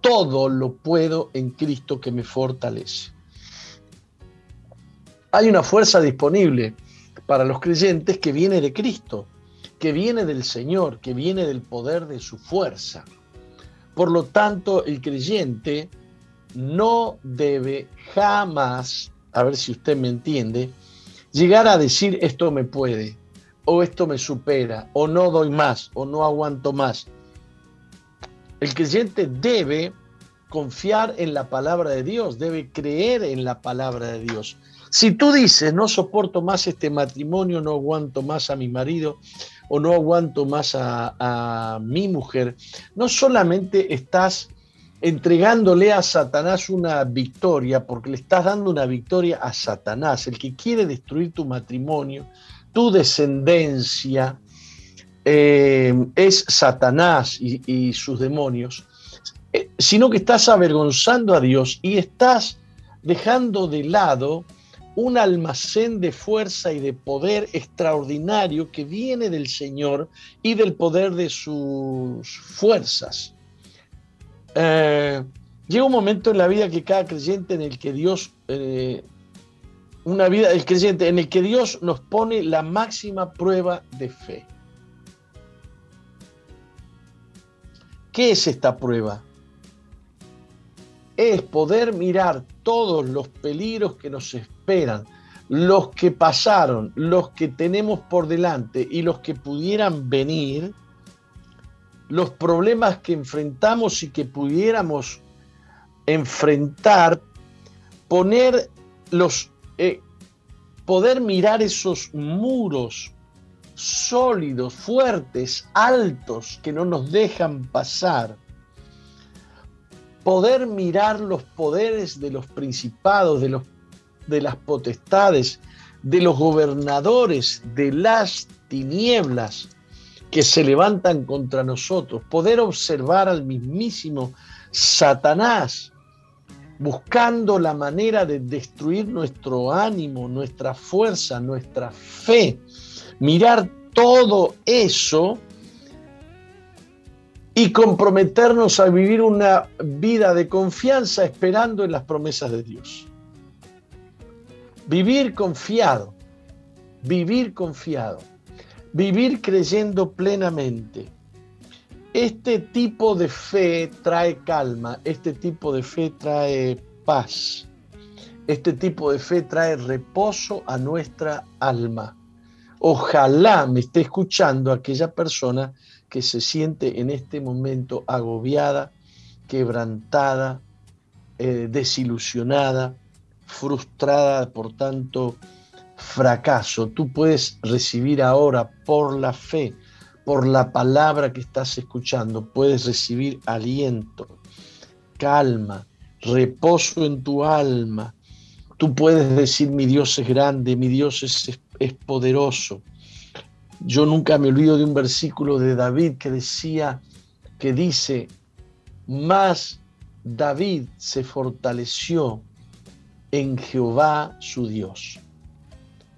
todo lo puedo en Cristo que me fortalece. Hay una fuerza disponible para los creyentes que viene de Cristo, que viene del Señor, que viene del poder de su fuerza. Por lo tanto, el creyente no debe jamás, a ver si usted me entiende, llegar a decir esto me puede, o esto me supera, o no doy más, o no aguanto más. El creyente debe confiar en la palabra de Dios, debe creer en la palabra de Dios. Si tú dices, no soporto más este matrimonio, no aguanto más a mi marido o no aguanto más a, a mi mujer, no solamente estás entregándole a Satanás una victoria, porque le estás dando una victoria a Satanás, el que quiere destruir tu matrimonio, tu descendencia, eh, es Satanás y, sus demonios, eh, sino que estás avergonzando a Dios y estás dejando de lado un almacén de fuerza y de poder extraordinario que viene del Señor y del poder de sus fuerzas. Eh, llega un momento en la vida que cada creyente en el que Dios, una vida, el creyente en el que Dios nos pone la máxima prueba de fe. ¿Qué es esta prueba? Es poder mirar todos los peligros que nos esperan, los que pasaron, los que tenemos por delante y los que pudieran venir los problemas que enfrentamos y que pudiéramos enfrentar, poner los, eh, poder mirar esos muros sólidos, fuertes, altos, que no nos dejan pasar, poder mirar los poderes de los principados, de, los, de las potestades, de los gobernadores, de las tinieblas, que se levantan contra nosotros, poder observar al mismísimo Satanás buscando la manera de destruir nuestro ánimo, nuestra fuerza, nuestra fe, mirar todo eso y comprometernos a vivir una vida de confianza esperando en las promesas de Dios. Vivir confiado, vivir confiado vivir creyendo plenamente. Este tipo de fe trae calma, este tipo de fe trae paz, este tipo de fe trae reposo a nuestra alma. Ojalá me esté escuchando aquella persona que se siente en este momento agobiada, quebrantada, eh, desilusionada, frustrada, por tanto, fracaso, tú puedes recibir ahora por la fe, por la palabra que estás escuchando, puedes recibir aliento, calma, reposo en tu alma. Tú puedes decir, mi Dios es grande, mi Dios es, es poderoso. Yo nunca me olvido de un versículo de David que decía, que dice, más David se fortaleció en Jehová su Dios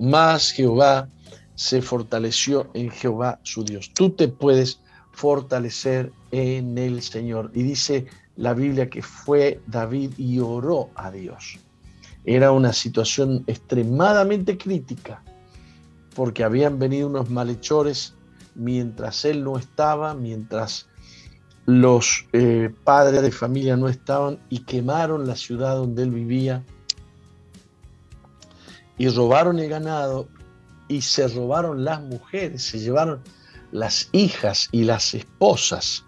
más Jehová se fortaleció en Jehová su Dios. Tú te puedes fortalecer en el Señor. Y dice la Biblia que fue David y oró a Dios. Era una situación extremadamente crítica porque habían venido unos malhechores mientras él no estaba, mientras los eh, padres de familia no estaban y quemaron la ciudad donde él vivía y robaron el ganado y se robaron las mujeres, se llevaron las hijas y las esposas.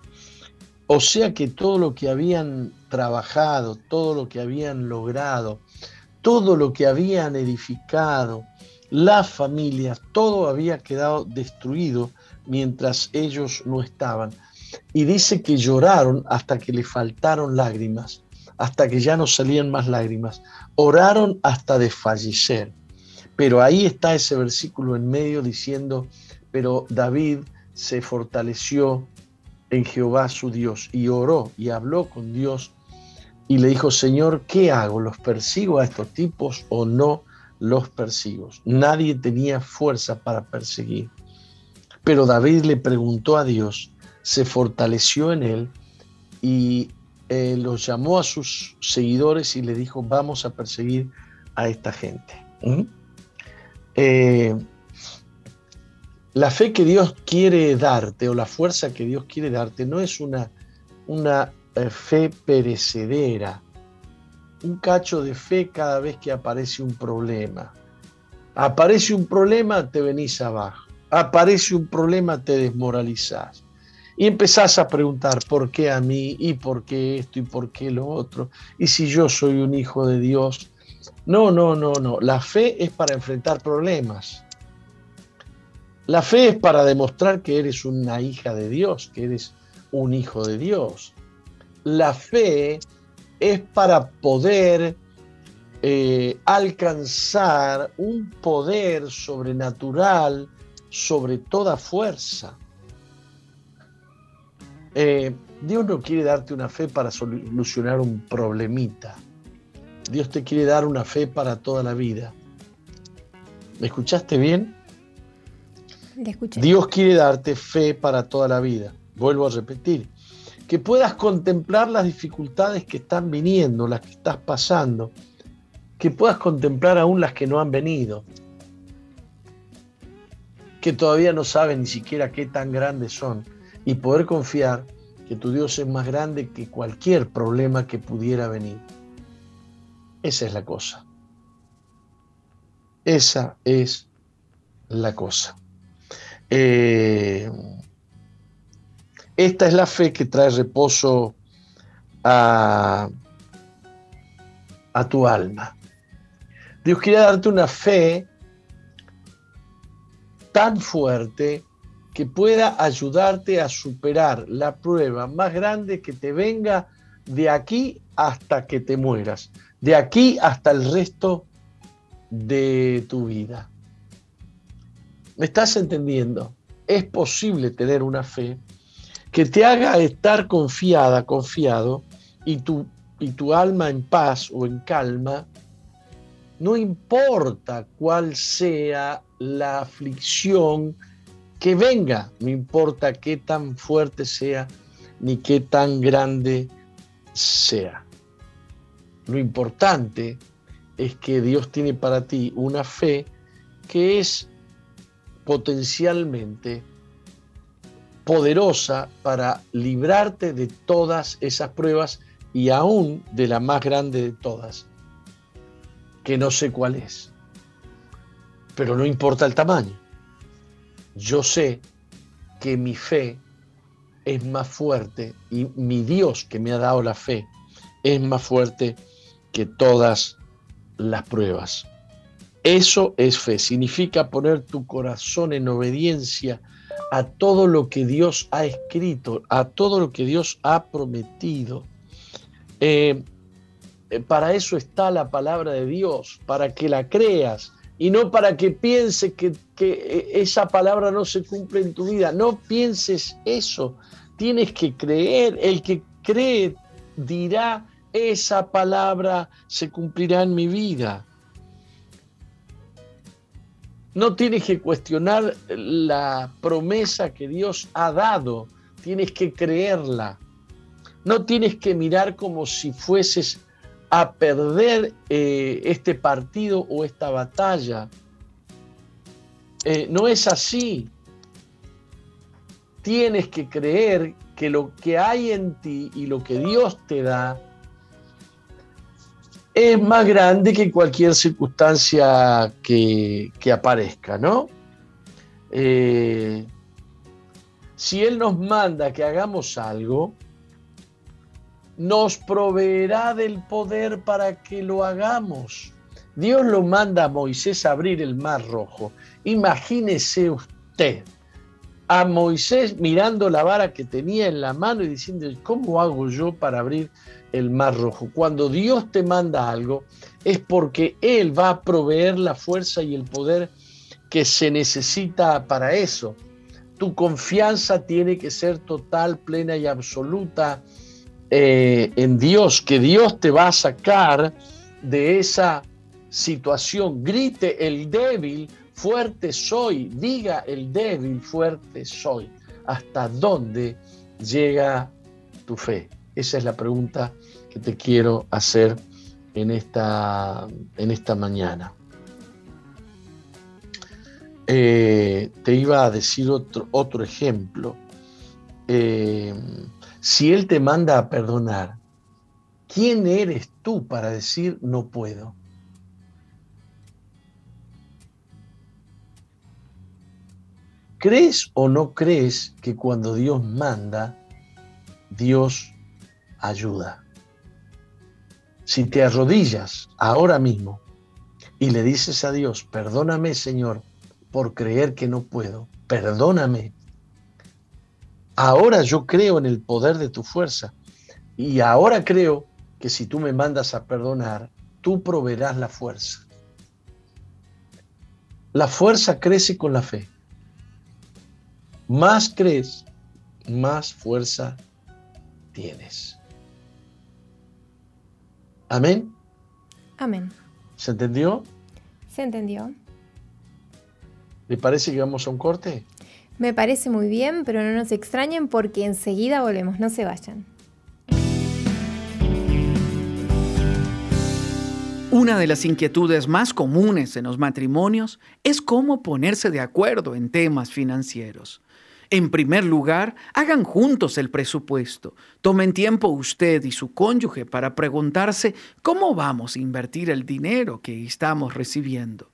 O sea que todo lo que habían trabajado, todo lo que habían logrado, todo lo que habían edificado, las familias, todo había quedado destruido mientras ellos no estaban. Y dice que lloraron hasta que le faltaron lágrimas, hasta que ya no salían más lágrimas. Oraron hasta desfallecer. Pero ahí está ese versículo en medio diciendo, pero David se fortaleció en Jehová su Dios y oró y habló con Dios y le dijo, Señor, ¿qué hago? ¿Los persigo a estos tipos o no los persigo? Nadie tenía fuerza para perseguir. Pero David le preguntó a Dios, se fortaleció en él y eh, los llamó a sus seguidores y le dijo, vamos a perseguir a esta gente. ¿Mm? Eh, la fe que Dios quiere darte o la fuerza que Dios quiere darte no es una, una eh, fe perecedera, un cacho de fe cada vez que aparece un problema. Aparece un problema, te venís abajo. Aparece un problema, te desmoralizás. Y empezás a preguntar, ¿por qué a mí? ¿Y por qué esto? ¿Y por qué lo otro? ¿Y si yo soy un hijo de Dios? No, no, no, no. La fe es para enfrentar problemas. La fe es para demostrar que eres una hija de Dios, que eres un hijo de Dios. La fe es para poder eh, alcanzar un poder sobrenatural sobre toda fuerza. Eh, Dios no quiere darte una fe para solucionar un problemita. Dios te quiere dar una fe para toda la vida. ¿Me escuchaste bien? Dios quiere darte fe para toda la vida. Vuelvo a repetir. Que puedas contemplar las dificultades que están viniendo, las que estás pasando. Que puedas contemplar aún las que no han venido. Que todavía no sabes ni siquiera qué tan grandes son. Y poder confiar que tu Dios es más grande que cualquier problema que pudiera venir. Esa es la cosa. Esa es la cosa. Eh, esta es la fe que trae reposo a, a tu alma. Dios quiere darte una fe tan fuerte que pueda ayudarte a superar la prueba más grande que te venga de aquí hasta que te mueras, de aquí hasta el resto de tu vida. ¿Me estás entendiendo? Es posible tener una fe que te haga estar confiada, confiado, y tu, y tu alma en paz o en calma, no importa cuál sea la aflicción que venga, no importa qué tan fuerte sea ni qué tan grande sea. Lo importante es que Dios tiene para ti una fe que es potencialmente poderosa para librarte de todas esas pruebas y aún de la más grande de todas, que no sé cuál es. Pero no importa el tamaño. Yo sé que mi fe es más fuerte y mi Dios que me ha dado la fe es más fuerte que todas las pruebas. Eso es fe, significa poner tu corazón en obediencia a todo lo que Dios ha escrito, a todo lo que Dios ha prometido. Eh, eh, para eso está la palabra de Dios, para que la creas y no para que pienses que, que eh, esa palabra no se cumple en tu vida. No pienses eso, tienes que creer. El que cree dirá, esa palabra se cumplirá en mi vida. No tienes que cuestionar la promesa que Dios ha dado, tienes que creerla. No tienes que mirar como si fueses a perder eh, este partido o esta batalla. Eh, no es así. Tienes que creer que lo que hay en ti y lo que Dios te da es más grande que cualquier circunstancia que, aparezca, ¿no? Eh, si Él nos manda que hagamos algo, nos proveerá del poder para que lo hagamos. Dios lo manda a Moisés a abrir el mar rojo. Imagínese usted a Moisés mirando la vara que tenía en la mano y diciendo, ¿cómo hago yo para abrir el mar rojo. Cuando Dios te manda algo, es porque Él va a proveer la fuerza y el poder que se necesita para eso. Tu confianza tiene que ser total, plena y absoluta eh, en Dios, que Dios te va a sacar de esa situación. Grite el débil, fuerte soy. Diga el débil, fuerte soy. ¿Hasta dónde llega tu fe? Esa es la pregunta que te quiero hacer en esta, en esta mañana. Eh, te iba a decir otro, otro ejemplo. Eh, si Él te manda a perdonar, ¿quién eres tú para decir no puedo? ¿crees o no crees que cuando Dios manda, Dios ayuda? Si te arrodillas ahora mismo y le dices a Dios, perdóname Señor por creer que no puedo, perdóname. Ahora yo creo en el poder de tu fuerza y ahora creo que si tú me mandas a perdonar, tú proveerás la fuerza. La fuerza crece con la fe. Más crees, más fuerza tienes. Amén. Amén. ¿Se entendió? Se entendió. ¿Le parece que vamos a un corte? Me parece muy bien, pero no nos extrañen porque enseguida volvemos, no se vayan. Una de las inquietudes más comunes en los matrimonios es cómo ponerse de acuerdo en temas financieros. En primer lugar, hagan juntos el presupuesto. Tomen tiempo usted y su cónyuge para preguntarse cómo vamos a invertir el dinero que estamos recibiendo.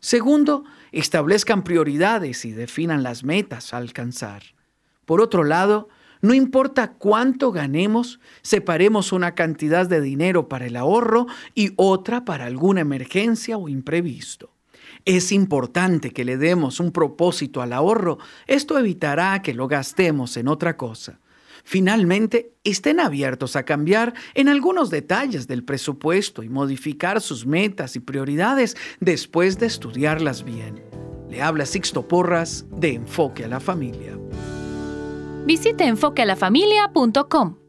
Segundo, establezcan prioridades y definan las metas a alcanzar. Por otro lado, no importa cuánto ganemos, separemos una cantidad de dinero para el ahorro y otra para alguna emergencia o imprevisto. Es importante que le demos un propósito al ahorro. Esto evitará que lo gastemos en otra cosa. Finalmente, estén abiertos a cambiar en algunos detalles del presupuesto y modificar sus metas y prioridades después de estudiarlas bien. Le habla Sixto Porras de Enfoque a la Familia. Visite enfoquealafamilia.com.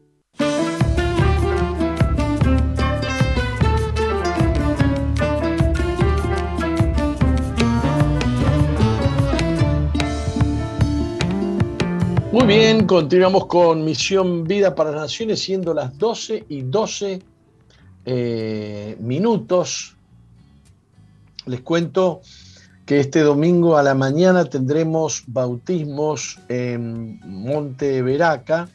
Muy bien, continuamos con Misión Vida para las Naciones, siendo las 12 y 12 eh, minutos. Les cuento que este domingo a la mañana tendremos bautismos en Monte Veraca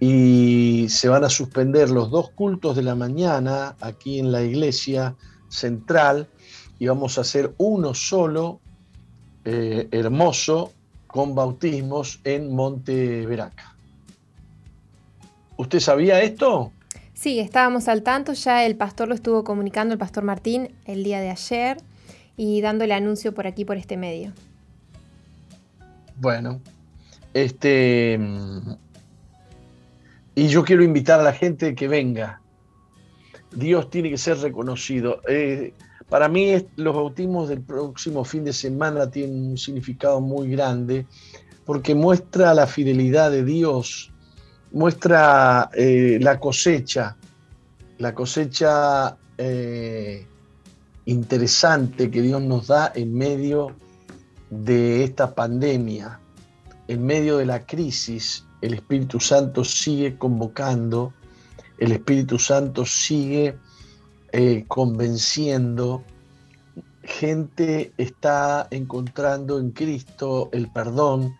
y se van a suspender los dos cultos de la mañana aquí en la iglesia central y vamos a hacer uno solo, eh, hermoso, con bautismos en Monte Veraca. ¿Usted sabía esto? Sí, estábamos al tanto, ya el pastor lo estuvo comunicando, el pastor Martín, el día de ayer y dándole anuncio por aquí, por este medio. Bueno, este... Y yo quiero invitar a la gente que venga. Dios tiene que ser reconocido. Eh, para mí los bautismos del próximo fin de semana tienen un significado muy grande porque muestra la fidelidad de Dios, muestra eh, la cosecha, la cosecha eh, interesante que Dios nos da en medio de esta pandemia, en medio de la crisis. El Espíritu Santo sigue convocando, el Espíritu Santo sigue eh, convenciendo, gente está encontrando en Cristo el perdón,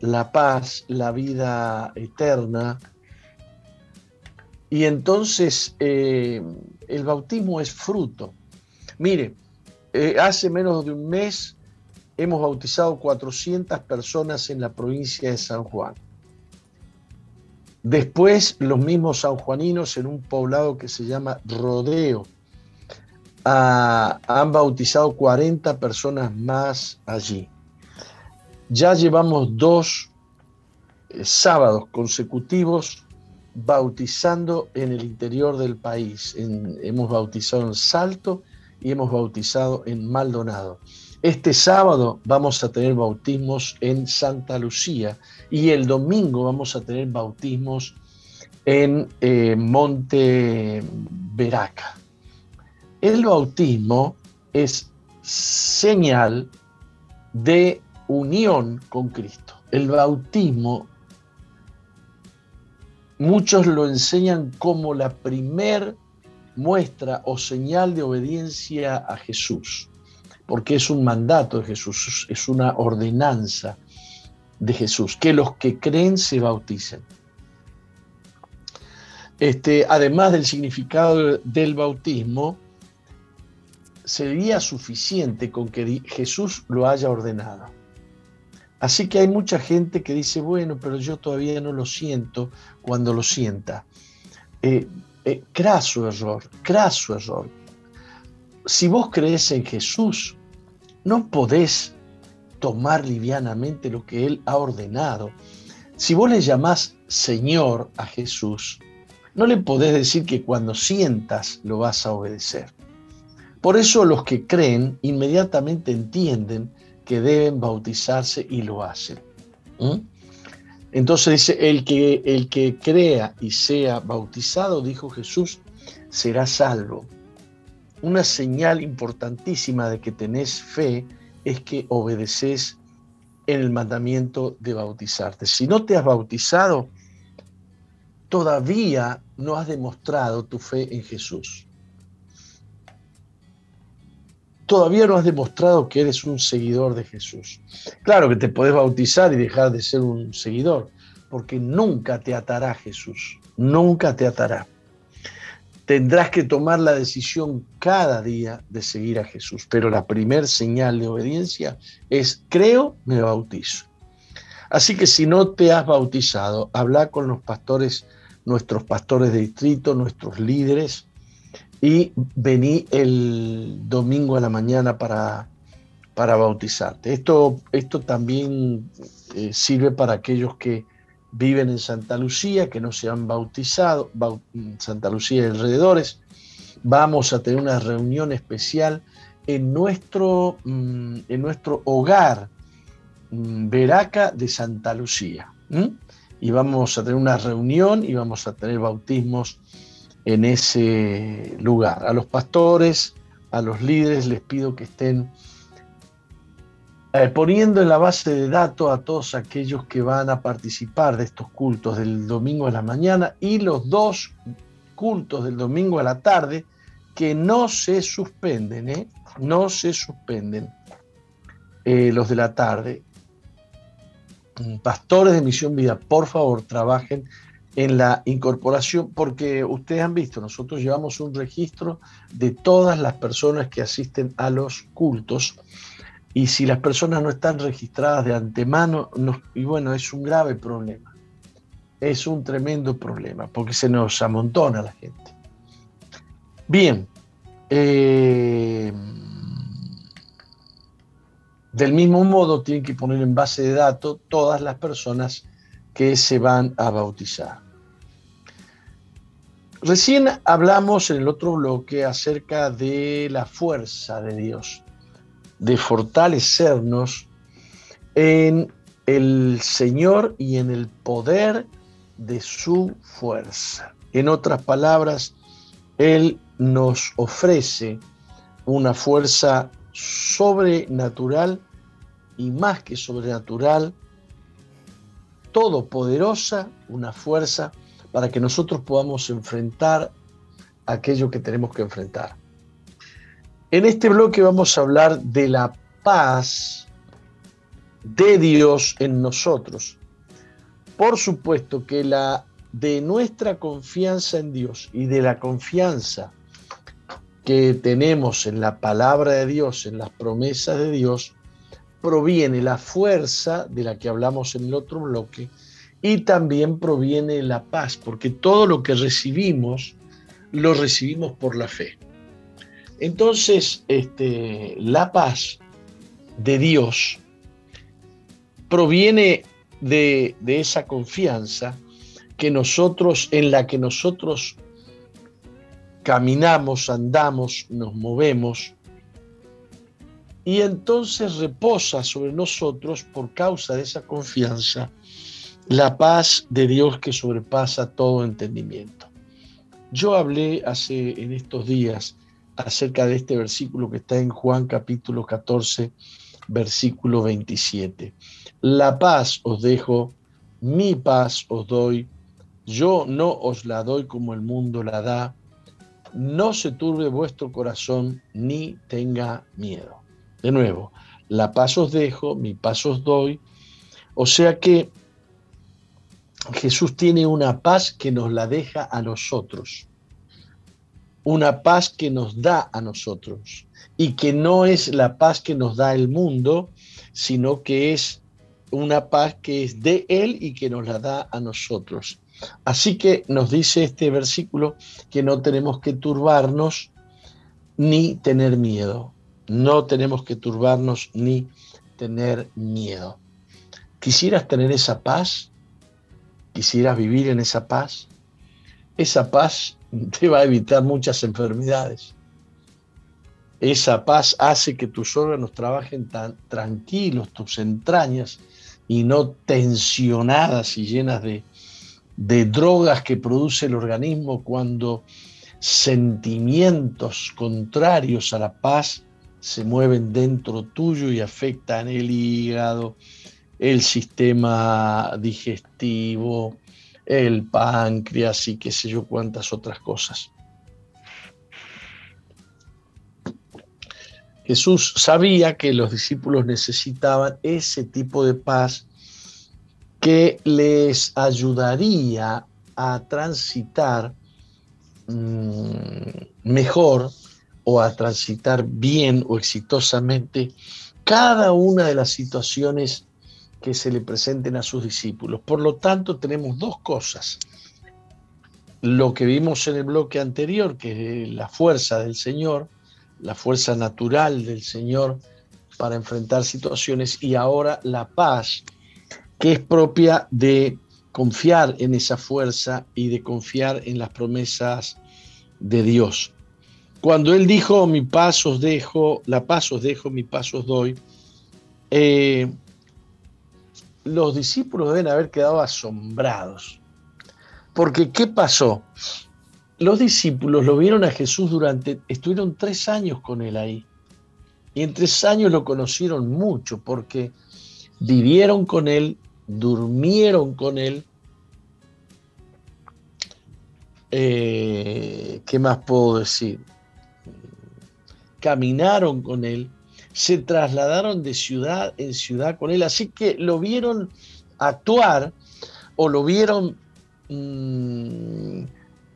la paz, la vida eterna. Y entonces eh, el bautismo es fruto. Mire, eh, hace menos de un mes hemos bautizado 400 personas en la provincia de San Juan. Después, los mismos sanjuaninos en un poblado que se llama Rodeo ah, han bautizado 40 personas más allí. Ya llevamos dos eh, sábados consecutivos bautizando en el interior del país. hemos bautizado en Salto y hemos bautizado en Maldonado. Este sábado vamos a tener bautismos en Santa Lucía y el domingo vamos a tener bautismos en eh, Monte Veraca. El bautismo es señal de unión con Cristo. El bautismo, muchos lo enseñan como la primer muestra o señal de obediencia a Jesús porque es un mandato de Jesús, es una ordenanza de Jesús, que los que creen se bauticen. Este, además del significado del bautismo, sería suficiente con que Jesús lo haya ordenado. Así que hay mucha gente que dice, bueno, pero yo todavía no lo siento cuando lo sienta. Eh, eh, craso error, craso error. Si vos crees en Jesús, no podés tomar livianamente lo que Él ha ordenado. Si vos le llamás Señor a Jesús, no le podés decir que cuando sientas lo vas a obedecer. Por eso los que creen inmediatamente entienden que deben bautizarse y lo hacen. Entonces dice, el que, el que crea y sea bautizado, dijo Jesús, será salvo. Una señal importantísima de que tenés fe es que obedeces en el mandamiento de bautizarte. Si no te has bautizado, todavía no has demostrado tu fe en Jesús. Todavía no has demostrado que eres un seguidor de Jesús. Claro que te podés bautizar y dejar de ser un seguidor, porque nunca te atará Jesús, nunca te atará. Tendrás que tomar la decisión cada día de seguir a Jesús, pero la primer señal de obediencia es creo, me bautizo. Así que si no te has bautizado, habla con los pastores nuestros pastores de distrito, nuestros líderes, y vení el domingo a la mañana para, para bautizarte. Esto, esto también eh, sirve para aquellos que viven en Santa Lucía, que no se han bautizado, Santa Lucía y alrededores. Vamos a tener una reunión especial en nuestro, mm, en nuestro hogar, mm, Veraca de Santa Lucía y vamos a tener una reunión y vamos a tener bautismos en ese lugar. A los pastores, a los líderes les pido que estén eh, poniendo en la base de datos a todos aquellos que van a participar de estos cultos del domingo a la mañana y los dos cultos del domingo a la tarde que no se suspenden, ¿eh? no se suspenden eh, los de la tarde pastores de Misión Vida, por favor, trabajen en la incorporación, porque ustedes han visto, nosotros llevamos un registro de todas las personas que asisten a los cultos, y si las personas no están registradas de antemano, y bueno, es un grave problema, es un tremendo problema, porque se nos amontona la gente. Bien, eh, del mismo modo, tienen que poner en base de datos todas las personas que se van a bautizar. Recién hablamos en el otro bloque acerca de la fuerza de Dios, de fortalecernos en el Señor y en el poder de su fuerza. En otras palabras, Él nos ofrece una fuerza sobrenatural y más que sobrenatural, todopoderosa, una fuerza para que nosotros podamos enfrentar aquello que tenemos que enfrentar. En este bloque vamos a hablar de la paz de Dios en nosotros. Por supuesto que la de nuestra confianza en Dios y de la confianza que tenemos en la palabra de Dios, en las promesas de Dios, proviene la fuerza de la que hablamos en el otro bloque y también proviene la paz, porque todo lo que recibimos lo recibimos por la fe. Entonces, este, la paz de Dios proviene de, de esa confianza que nosotros, en la que nosotros caminamos, andamos, nos movemos, y entonces reposa sobre nosotros por causa de esa confianza la paz de Dios que sobrepasa todo entendimiento. Yo hablé hace en estos días acerca de este versículo que está en Juan capítulo 14, versículo 27. La paz os dejo, mi paz os doy, yo no os la doy como el mundo la da no se turbe vuestro corazón ni tenga miedo. De nuevo, la paz os dejo, mi paz os doy. O sea que Jesús tiene una paz que nos la deja a nosotros, una paz que nos da a nosotros y que no es la paz que nos da el mundo, sino que es una paz que es de Él y que nos la da a nosotros. Así que nos dice este versículo que no tenemos que turbarnos ni tener miedo. No tenemos que turbarnos ni tener miedo. ¿Quisieras tener esa paz? ¿Quisieras vivir en esa paz? Esa paz <laughs> te va a evitar muchas enfermedades. Esa paz hace que tus órganos trabajen tan tranquilos, tus entrañas, y no tensionadas y llenas de, de drogas que produce el organismo cuando sentimientos contrarios a la paz se mueven dentro tuyo y afectan el hígado, el sistema digestivo, el páncreas y qué sé yo cuántas otras cosas. Jesús sabía que los discípulos necesitaban ese tipo de paz que les ayudaría a transitar mm, mejor o a transitar bien o exitosamente cada una de las situaciones que se le presenten a sus discípulos. Por lo tanto, tenemos dos cosas. Lo que vimos en el bloque anterior, que es la fuerza del Señor, la fuerza natural del Señor para enfrentar situaciones, y ahora la paz, que es propia de confiar en esa fuerza y de confiar en las promesas de Dios. Cuando Él dijo, mi paz os dejo, la paz os dejo, mi paz os doy, eh, los discípulos deben haber quedado asombrados. Porque, ¿qué pasó? Los discípulos lo vieron a Jesús durante, estuvieron tres años con él ahí. Y en tres años lo conocieron mucho porque vivieron con él, durmieron con él. Eh, ¿Qué más puedo decir? Caminaron con él se trasladaron de ciudad en ciudad con él, así que lo vieron actuar o lo vieron, mm,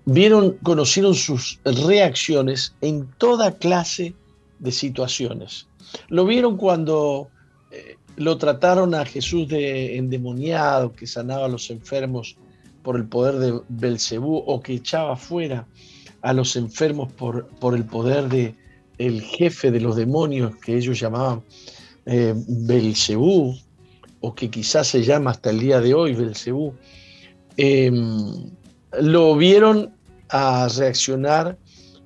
vieron, conocieron sus reacciones en toda clase de situaciones. Lo vieron cuando eh, lo trataron a Jesús de endemoniado, que sanaba a los enfermos por el poder de Belcebú o que echaba fuera a los enfermos por, por el poder de, el jefe de los demonios que ellos llamaban eh, Belcebú, o que quizás se llama hasta el día de hoy Belcebú, em, lo vieron a reaccionar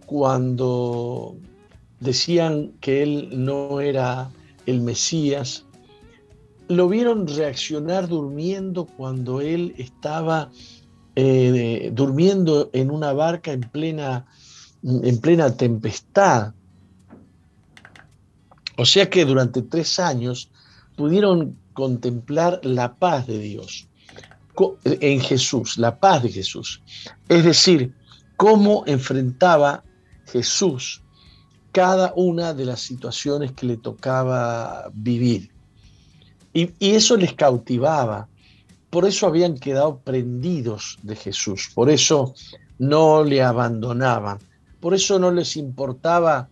cuando decían que él no era el Mesías, lo vieron reaccionar durmiendo cuando él estaba eh, durmiendo en una barca en plena, en plena tempestad. O sea que durante tres años pudieron contemplar la paz de Dios en Jesús, la paz de Jesús. Es decir, cómo enfrentaba Jesús cada una de las situaciones que le tocaba vivir. Y, eso les cautivaba. Por eso habían quedado prendidos de Jesús. Por eso no le abandonaban. Por eso no les importaba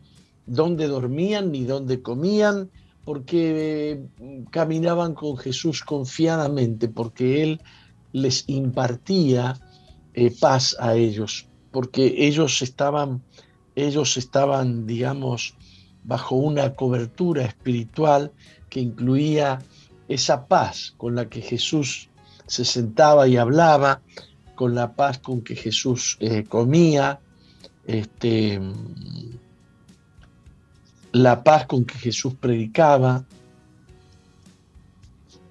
dónde dormían ni dónde comían, porque eh, caminaban con Jesús confiadamente, porque Él les impartía eh, paz a ellos, porque ellos estaban, ellos estaban, digamos, bajo una cobertura espiritual que incluía esa paz con la que Jesús se sentaba y hablaba, con la paz con que Jesús eh, comía, este, la paz con que Jesús predicaba.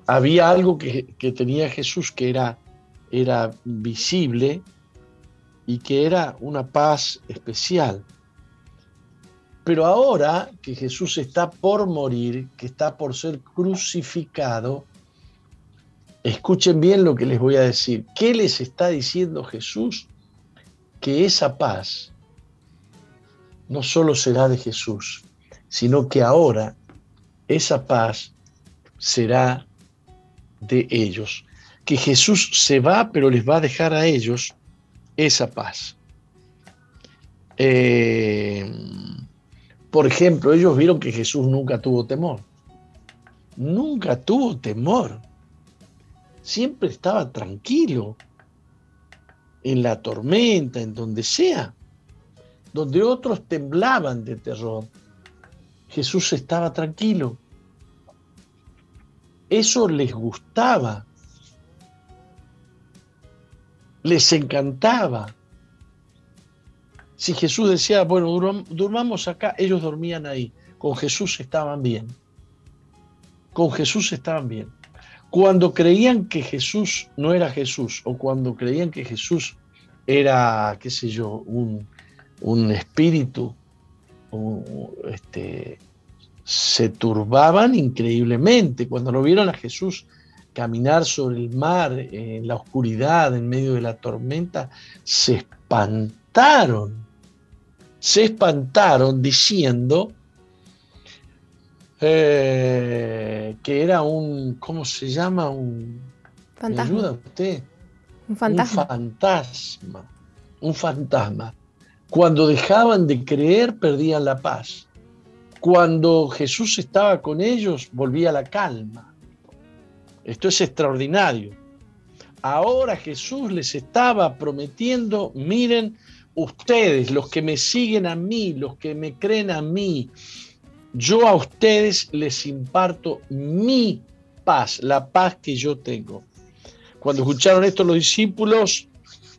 Había algo que, tenía Jesús que era, era visible y que era una paz especial. Pero ahora que Jesús está por morir, que está por ser crucificado, escuchen bien lo que les voy a decir. ¿Qué les está diciendo Jesús? Que esa paz no solo será de Jesús, sino que ahora esa paz será de ellos. Que Jesús se va, pero les va a dejar a ellos esa paz. Eh, por ejemplo, ellos vieron que Jesús nunca tuvo temor. Nunca tuvo temor. siempre estaba tranquilo, en la tormenta, en donde sea, donde otros temblaban de terror. Jesús estaba tranquilo. Eso les gustaba, les encantaba. Si Jesús decía, bueno, durmamos acá, ellos dormían ahí. Con Jesús estaban bien. Con Jesús estaban bien. Cuando creían que Jesús no era Jesús o cuando creían que Jesús era, qué sé yo, un, espíritu, este, se turbaban increíblemente. Cuando lo vieron a Jesús caminar sobre el mar, en la oscuridad, en medio de la tormenta, se espantaron. Se espantaron diciendo eh, que era un, ¿cómo se llama? Un, fantasma. ayuda usted? Un fantasma. Un fantasma. Un fantasma. Cuando dejaban de creer, perdían la paz. Cuando Jesús estaba con ellos, volvía la calma. Esto es extraordinario. Ahora Jesús les estaba prometiendo, miren, ustedes, los que me siguen a mí, los que me creen a mí, yo a ustedes les imparto mi paz, la paz que yo tengo. Cuando escucharon esto los discípulos,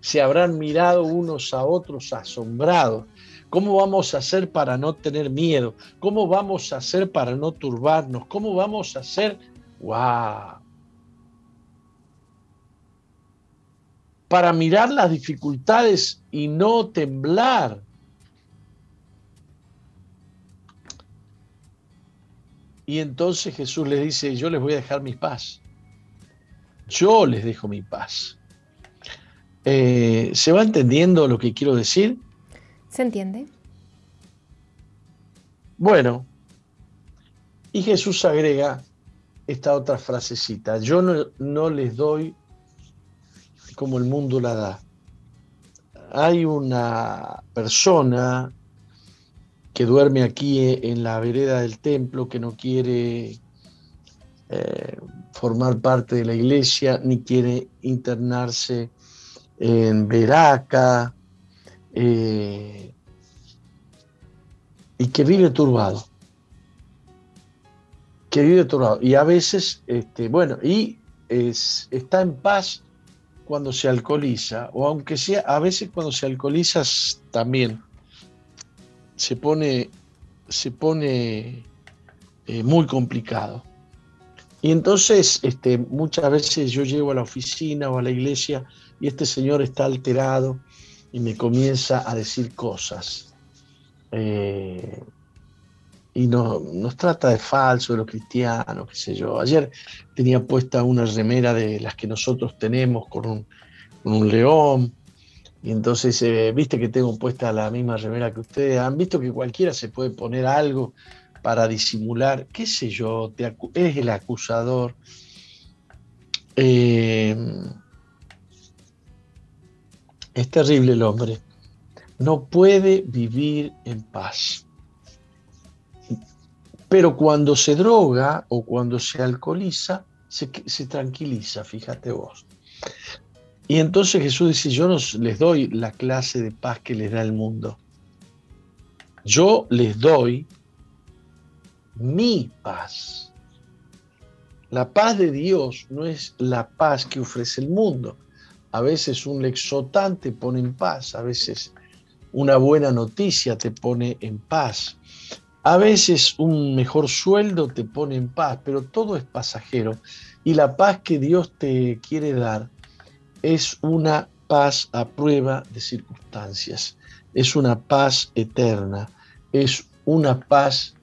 se habrán mirado unos a otros asombrados. ¿Cómo vamos a hacer para no tener miedo? ¿Cómo vamos a hacer para no turbarnos? ¿Cómo vamos a hacer? ¡Wow! para mirar las dificultades y no temblar. Y entonces Jesús les dice, yo les voy a dejar mi paz. Yo les dejo mi paz. Eh, ¿Se va entendiendo lo que quiero decir? ¿Se entiende? Bueno, y Jesús agrega esta otra frasecita, yo no, no les doy como el mundo la da. Hay una persona que duerme aquí en la vereda del templo, que no quiere eh, formar parte de la iglesia, ni quiere internarse en Veraca, eh, y que vive turbado. Que vive turbado. Y a veces, este, bueno, y es, está en paz cuando se alcoholiza, o aunque sea, a veces cuando se alcoholiza también se pone, se pone eh, muy complicado. Y entonces este, muchas veces yo llego a la oficina o a la iglesia y este señor está alterado y me comienza a decir cosas. Eh, y nos trata de falso, de los cristianos, qué sé yo. Ayer tenía puesta una remera de las que nosotros tenemos con un, león, y entonces, eh, viste que tengo puesta la misma remera que ustedes, han visto que cualquiera se puede poner algo para disimular, qué sé yo, es el acusador. Eh, es terrible el hombre. No puede vivir en paz. Pero cuando se droga o cuando se alcoholiza, se, tranquiliza, fíjate vos. Y entonces Jesús dice, yo no les doy la clase de paz que les da el mundo. Yo les doy mi paz. La paz de Dios no es la paz que ofrece el mundo. A veces un lexotán te pone en paz, a veces una buena noticia te pone en paz, a veces un mejor sueldo te pone en paz, pero todo es pasajero. Y la paz que Dios te quiere dar es una paz a prueba de circunstancias. Es una paz eterna. Es una paz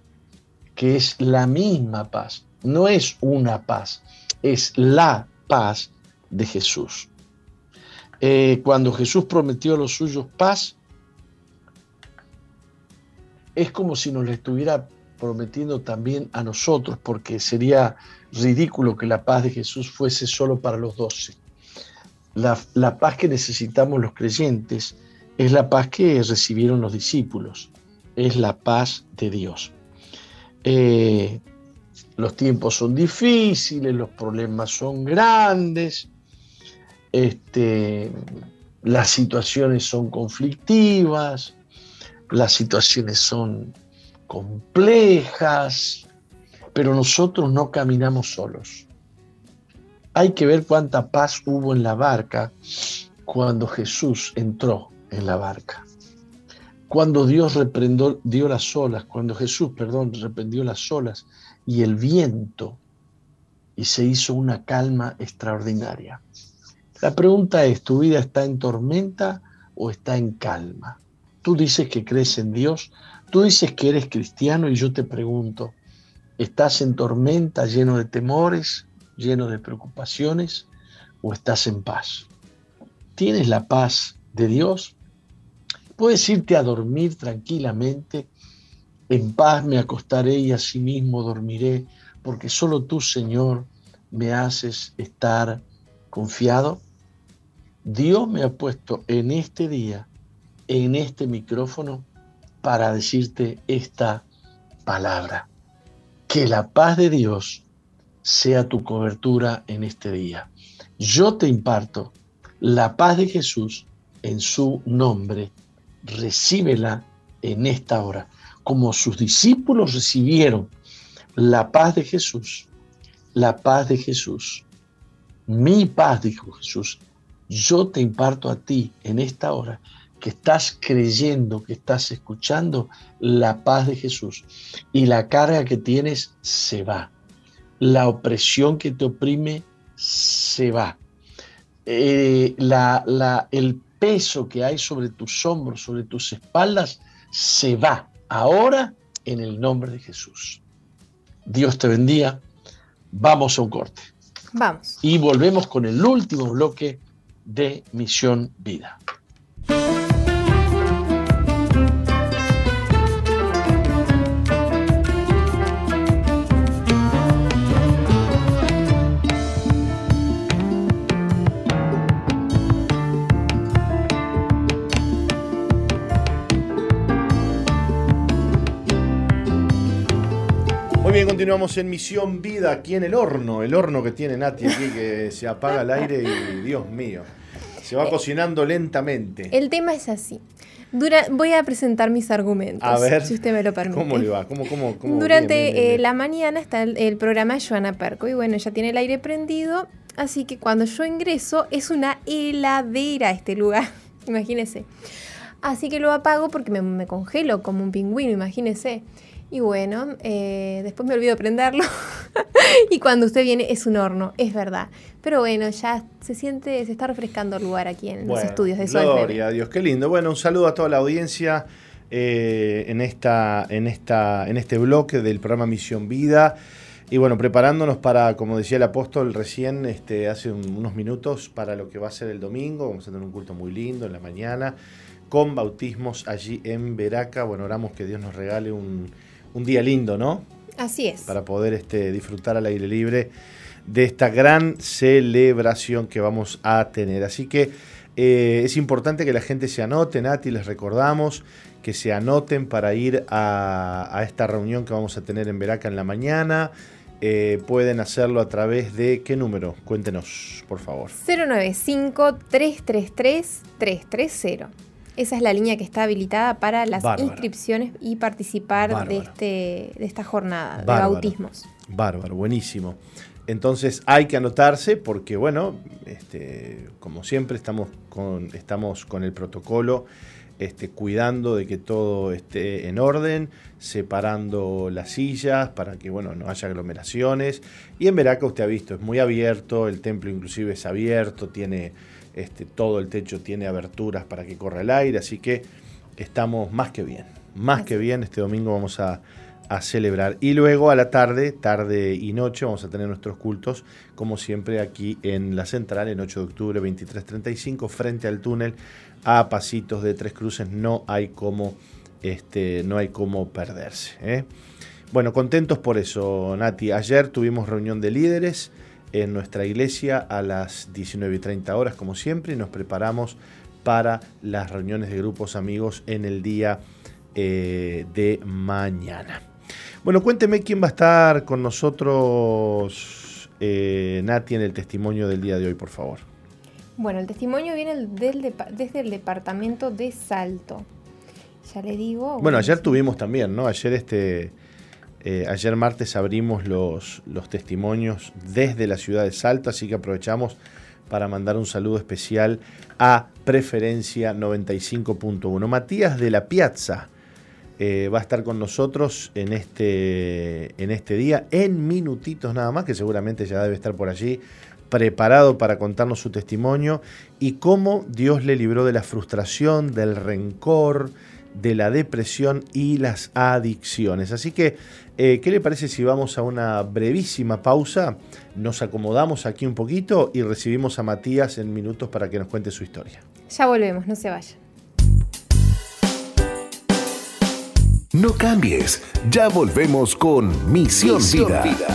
que es la misma paz. No es una paz, es la paz de Jesús. Eh, cuando Jesús prometió a los suyos paz, es como si nos le estuviera prometiendo también a nosotros, porque sería ridículo que la paz de Jesús fuese solo para los doce. La, paz que necesitamos los creyentes es la paz que recibieron los discípulos, es la paz de Dios. Eh, los tiempos son difíciles, los problemas son grandes, este, las situaciones son conflictivas, las situaciones son complejas, pero nosotros no caminamos solos. Hay que ver cuánta paz hubo en la barca cuando Jesús entró en la barca. Cuando Dios reprendió dio las olas, cuando Jesús, perdón, reprendió las olas y el viento y se hizo una calma extraordinaria. La pregunta es, ¿tu vida está en tormenta o está en calma? Tú dices que crees en Dios, tú dices que eres cristiano y yo te pregunto, ¿estás en tormenta lleno de temores, lleno de preocupaciones o estás en paz? ¿Tienes la paz de Dios? Puedes irte a dormir tranquilamente, en paz me acostaré y asimismo dormiré, porque solo tú, Señor, me haces estar confiado. Dios me ha puesto en este día, en este micrófono, para decirte esta palabra. Que la paz de Dios sea tu cobertura en este día. Yo te imparto la paz de Jesús en su nombre. Recíbela en esta hora. Como sus discípulos recibieron la paz de Jesús, la paz de Jesús. Mi paz, dijo Jesús, yo te imparto a ti en esta hora que estás creyendo, que estás escuchando la paz de Jesús y la carga que tienes se va. La opresión que te oprime se va. Eh, la, el peso que hay sobre tus hombros, sobre tus espaldas, se va ahora en el nombre de Jesús. Dios te bendiga. Vamos a un corte. Vamos. Y volvemos con el último bloque de Misión Vida. Bien, continuamos en Misión Vida aquí en el horno. El horno que tiene Nati aquí que se apaga el aire y Dios mío. Se va Eh, cocinando lentamente. El tema es así. Dura- voy a presentar mis argumentos, A ver, si usted me lo permite. ¿Cómo le va? ¿Cómo, cómo, cómo? Durante Bien, bien, bien, eh, la mañana está el, el programa de Joana Perco y bueno, ya tiene el aire prendido, así que cuando yo ingreso es una heladera este lugar, <laughs> imagínese. Así que lo apago porque me, me congelo como un pingüino, imagínese. Y bueno, eh, después me olvido prenderlo. <laughs> y cuando usted viene es un horno, es verdad. Pero bueno, ya se siente, se está refrescando el lugar aquí en los estudios de Soy Gloria a Dios, qué lindo. Bueno, un saludo a toda la audiencia eh, en, esta, en, esta, en este bloque del programa Misión Vida. Y bueno, preparándonos para, como decía el apóstol recién, este, hace un- unos minutos, para lo que va a ser el domingo. Vamos a tener un culto muy lindo en la mañana, con bautismos allí en Veraca. Bueno, oramos que Dios nos regale un, un día lindo, ¿no? Así es. para poder este, disfrutar al aire libre de esta gran celebración que vamos a tener. Así que eh, es importante que la gente se anote, Nati, les recordamos que se anoten para ir a, a esta reunión que vamos a tener en Veraca en la mañana. Eh, pueden hacerlo a través de qué número? Cuéntenos, por favor. 095-333-330. Esa es la línea que está habilitada para las Bárbaro. inscripciones y participar de, este, de esta jornada de bautismos. Bárbaro, buenísimo. Entonces hay que anotarse porque, bueno, este, como siempre estamos con, estamos con el protocolo, este, cuidando de que todo esté en orden, separando las sillas para que, bueno, no haya aglomeraciones. Y en Veraca usted ha visto, es muy abierto, el templo inclusive es abierto, tiene este, todo el techo tiene aberturas para que corra el aire, así que estamos más que bien, más que bien. Este domingo vamos a, a celebrar. Y luego a la tarde, tarde y noche, vamos a tener nuestros cultos, como siempre, aquí en la central, en 8 de octubre, 23.35, frente al túnel, a pasitos de Tres Cruces. No hay como, este, no hay como perderse. ¿eh? Bueno, contentos por eso, Nati. Ayer tuvimos reunión de líderes en nuestra iglesia a las 19 y 30 horas, como siempre, y nos preparamos para las reuniones de grupos amigos en el día eh, de mañana. Bueno, cuénteme quién va a estar con nosotros, eh, Nati, en el testimonio del día de hoy, por favor. Bueno, el testimonio viene desde el departamento de Salto. Ya le digo. Bueno, ayer tuvimos también, ¿no? Ayer este. Eh, ayer martes abrimos los, los testimonios desde la ciudad de Salto, así que aprovechamos para mandar un saludo especial a Preferencia 95.1. Matías de la Piazza eh, va a estar con nosotros en este, en este día, en minutitos nada más, que seguramente ya debe estar por allí preparado para contarnos su testimonio y cómo Dios le libró de la frustración, del rencor, de la depresión y las adicciones. Así que, eh, ¿qué le parece si vamos a una brevísima pausa? Nos acomodamos aquí un poquito y recibimos a Matías en minutos para que nos cuente su historia. Ya volvemos, no se vayan. No cambies, ya volvemos con Misión, Vida.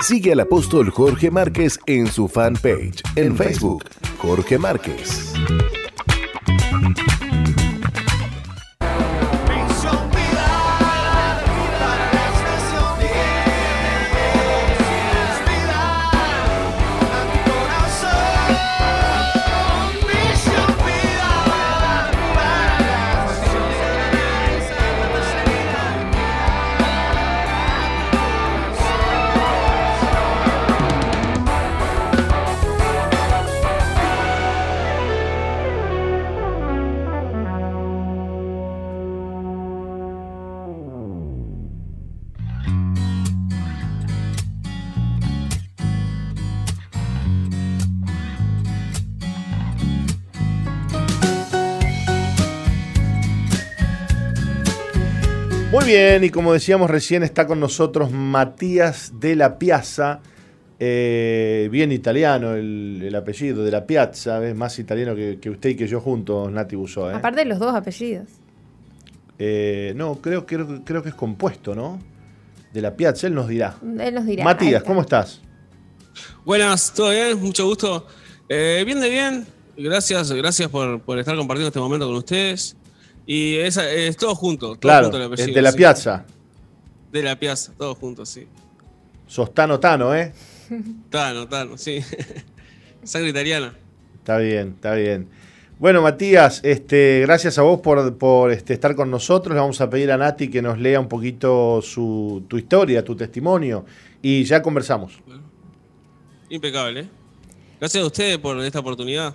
Sigue al apóstol Jorge Márquez en su fanpage en Facebook, Jorge Márquez. Bien, y como decíamos recién, está con nosotros Matías de la Piazza. Eh, bien italiano el, apellido de la Piazza, es más italiano que, usted y que yo juntos, Nati Busó. ¿eh? Aparte de los dos apellidos. Eh, no, creo, creo, creo que es compuesto, ¿no? De la Piazza, él nos dirá. Él nos dirá. Matías, ¿cómo estás? Buenas, ¿todo bien? Mucho gusto. bien de bien. Gracias, gracias por, por estar compartiendo este momento con ustedes. Y es, es todo junto. claro, de la piazza. De la piazza, todo junto, sí. Sos Tano Tano, ¿eh? <laughs> Tano, Tano, sí. <laughs> Sangre italiana. Está bien, está bien. Bueno, Matías, este, gracias a vos por, este, estar con nosotros. Le vamos a pedir a Nati que nos lea un poquito su, tu historia, tu testimonio, y ya conversamos. impecable. ¿eh? Gracias a ustedes por esta oportunidad.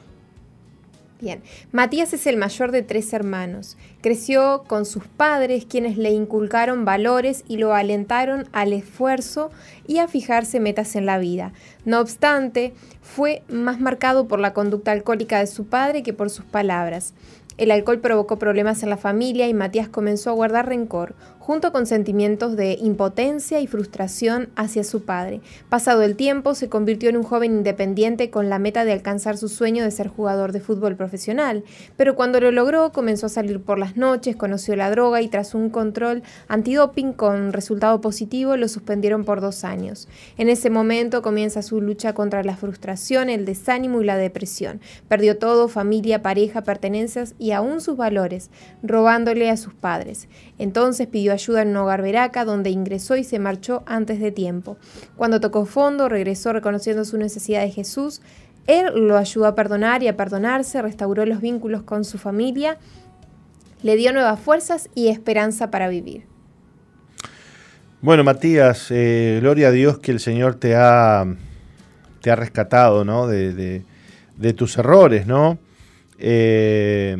Matías es el mayor de tres hermanos. Creció con sus padres, quienes le inculcaron valores y lo alentaron al esfuerzo y a fijarse metas en la vida. No obstante, fue más marcado por la conducta alcohólica de su padre que por sus palabras. El alcohol provocó problemas en la familia y Matías comenzó a guardar rencor, junto con sentimientos de impotencia y frustración hacia su padre. Pasado el tiempo, se convirtió en un joven independiente con la meta de alcanzar su sueño de ser jugador de fútbol profesional, pero cuando lo logró comenzó a salir por las noches, conoció la droga y tras un control antidoping con resultado positivo lo suspendieron por dos años. En ese momento comienza su lucha contra la frustración, el desánimo y la depresión. Perdió todo, familia, pareja, pertenencias y aún sus valores, robándole a sus padres. Entonces pidió ayuda en un hogar donde ingresó y se marchó antes de tiempo. Cuando tocó fondo, regresó reconociendo su necesidad de Jesús. Él lo ayudó a perdonar y a perdonarse, restauró los vínculos con su familia, le dio nuevas fuerzas y esperanza para vivir. Bueno, Matías, eh, gloria a Dios que el Señor te ha, te ha rescatado ¿no? de, de tus errores, ¿no? Eh,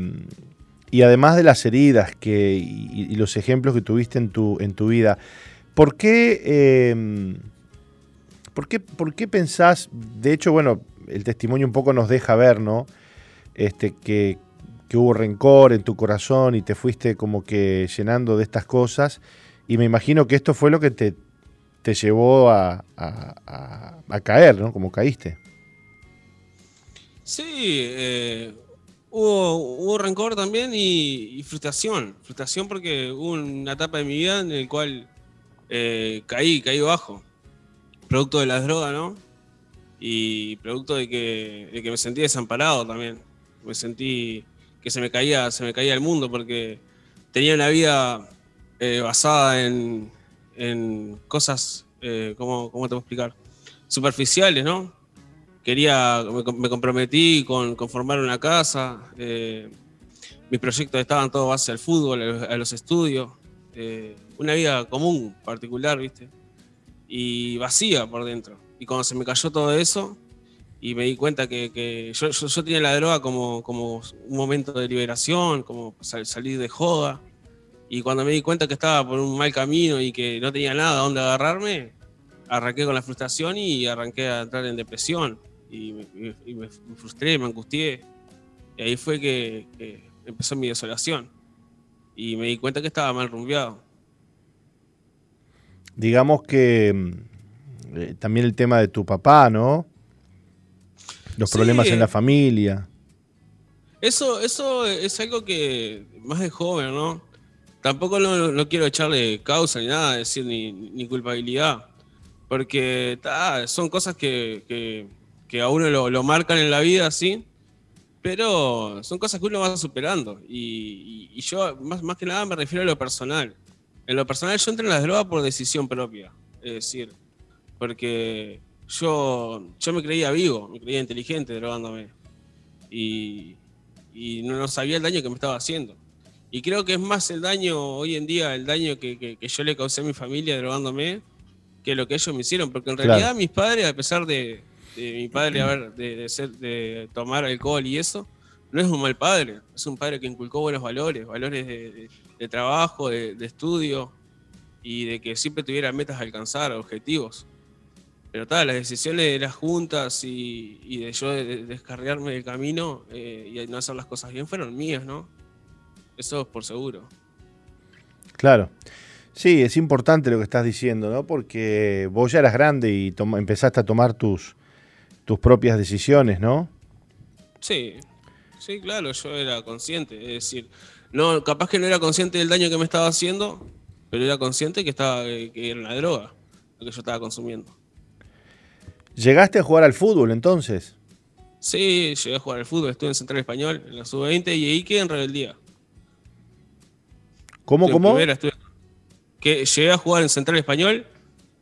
y además de las heridas que, y, los ejemplos que tuviste en tu, en tu vida, ¿por qué, em, ¿por, qué, ¿por qué pensás, de hecho, bueno, el testimonio un poco nos deja ver, ¿no? Este, que, hubo rencor en tu corazón y te fuiste como que llenando de estas cosas, y me imagino que esto fue lo que te, te llevó a, a, caer, ¿no? Como caíste. Sí, eh, Hubo, rencor también y, frustración. Frustración porque hubo una etapa de mi vida en la cual eh, caí, caí bajo. Producto de las drogas, ¿no? Y producto de que, me sentí desamparado también. Me sentí que se me caía, se me caía el mundo porque tenía una vida eh, basada en, en cosas, eh, ¿cómo, ¿cómo, te puedo explicar? Superficiales, ¿no? Quería, me, comprometí con, con, formar una casa, eh, mis proyectos estaban todos base al fútbol, a los, estudios, eh, una vida común, particular, ¿viste? Y vacía por dentro. Y cuando se me cayó todo eso, y me di cuenta que, que yo, yo, yo, tenía la droga como, como un momento de liberación, como salir de joda. Y cuando me di cuenta que estaba por un mal camino y que no tenía nada a dónde agarrarme, arranqué con la frustración y arranqué a entrar en depresión. Y me, frustré, me angustié. Y ahí fue que, que, empezó mi desolación. Y me di cuenta que estaba mal rumbeado. Digamos que eh, también el tema de tu papá, ¿no? Los sí, problemas en la familia. Eso, eso es algo que más de joven, ¿no? Tampoco no, no quiero echarle causa ni nada, decir ni, ni culpabilidad. Porque ta, son cosas que, que, que a uno lo, lo, marcan en la vida, sí. Pero son cosas que uno va superando. Y, y, y, yo, más, más que nada, me refiero a lo personal. En lo personal, yo entré en las drogas por decisión propia. Es decir, porque yo, yo me creía vivo, me creía inteligente drogándome. Y, y no, no, sabía el daño que me estaba haciendo. Y creo que es más el daño, hoy en día, el daño que, que, que yo le causé a mi familia drogándome, que lo que ellos me hicieron. Porque en realidad claro. mis padres, a pesar de, mi padre haber, de, de, ser, de tomar alcohol y eso, no es un mal padre. Es un padre que inculcó buenos valores, valores de, trabajo, de, estudio y de que siempre tuviera metas a alcanzar, objetivos. Pero tal, las decisiones de las juntas y, de yo de, descarriarme del camino eh, y no hacer las cosas bien fueron mías, ¿no? Eso es por seguro. Claro. Sí, es importante lo que estás diciendo, ¿no? Porque vos ya eras grande y empezaste a tomar tus, tus propias decisiones, ¿no? Sí, sí, claro, yo era consciente. Es decir, no, capaz que no era consciente del daño que me estaba haciendo, pero era consciente que estaba que era una droga lo que yo estaba consumiendo. ¿Llegaste a jugar al fútbol entonces? Sí, llegué a jugar al fútbol, estuve en Central Español, en la sub-20 y ahí quedé en rebeldía. ¿Cómo, estuve cómo? Primera, estuve, que llegué a jugar en Central Español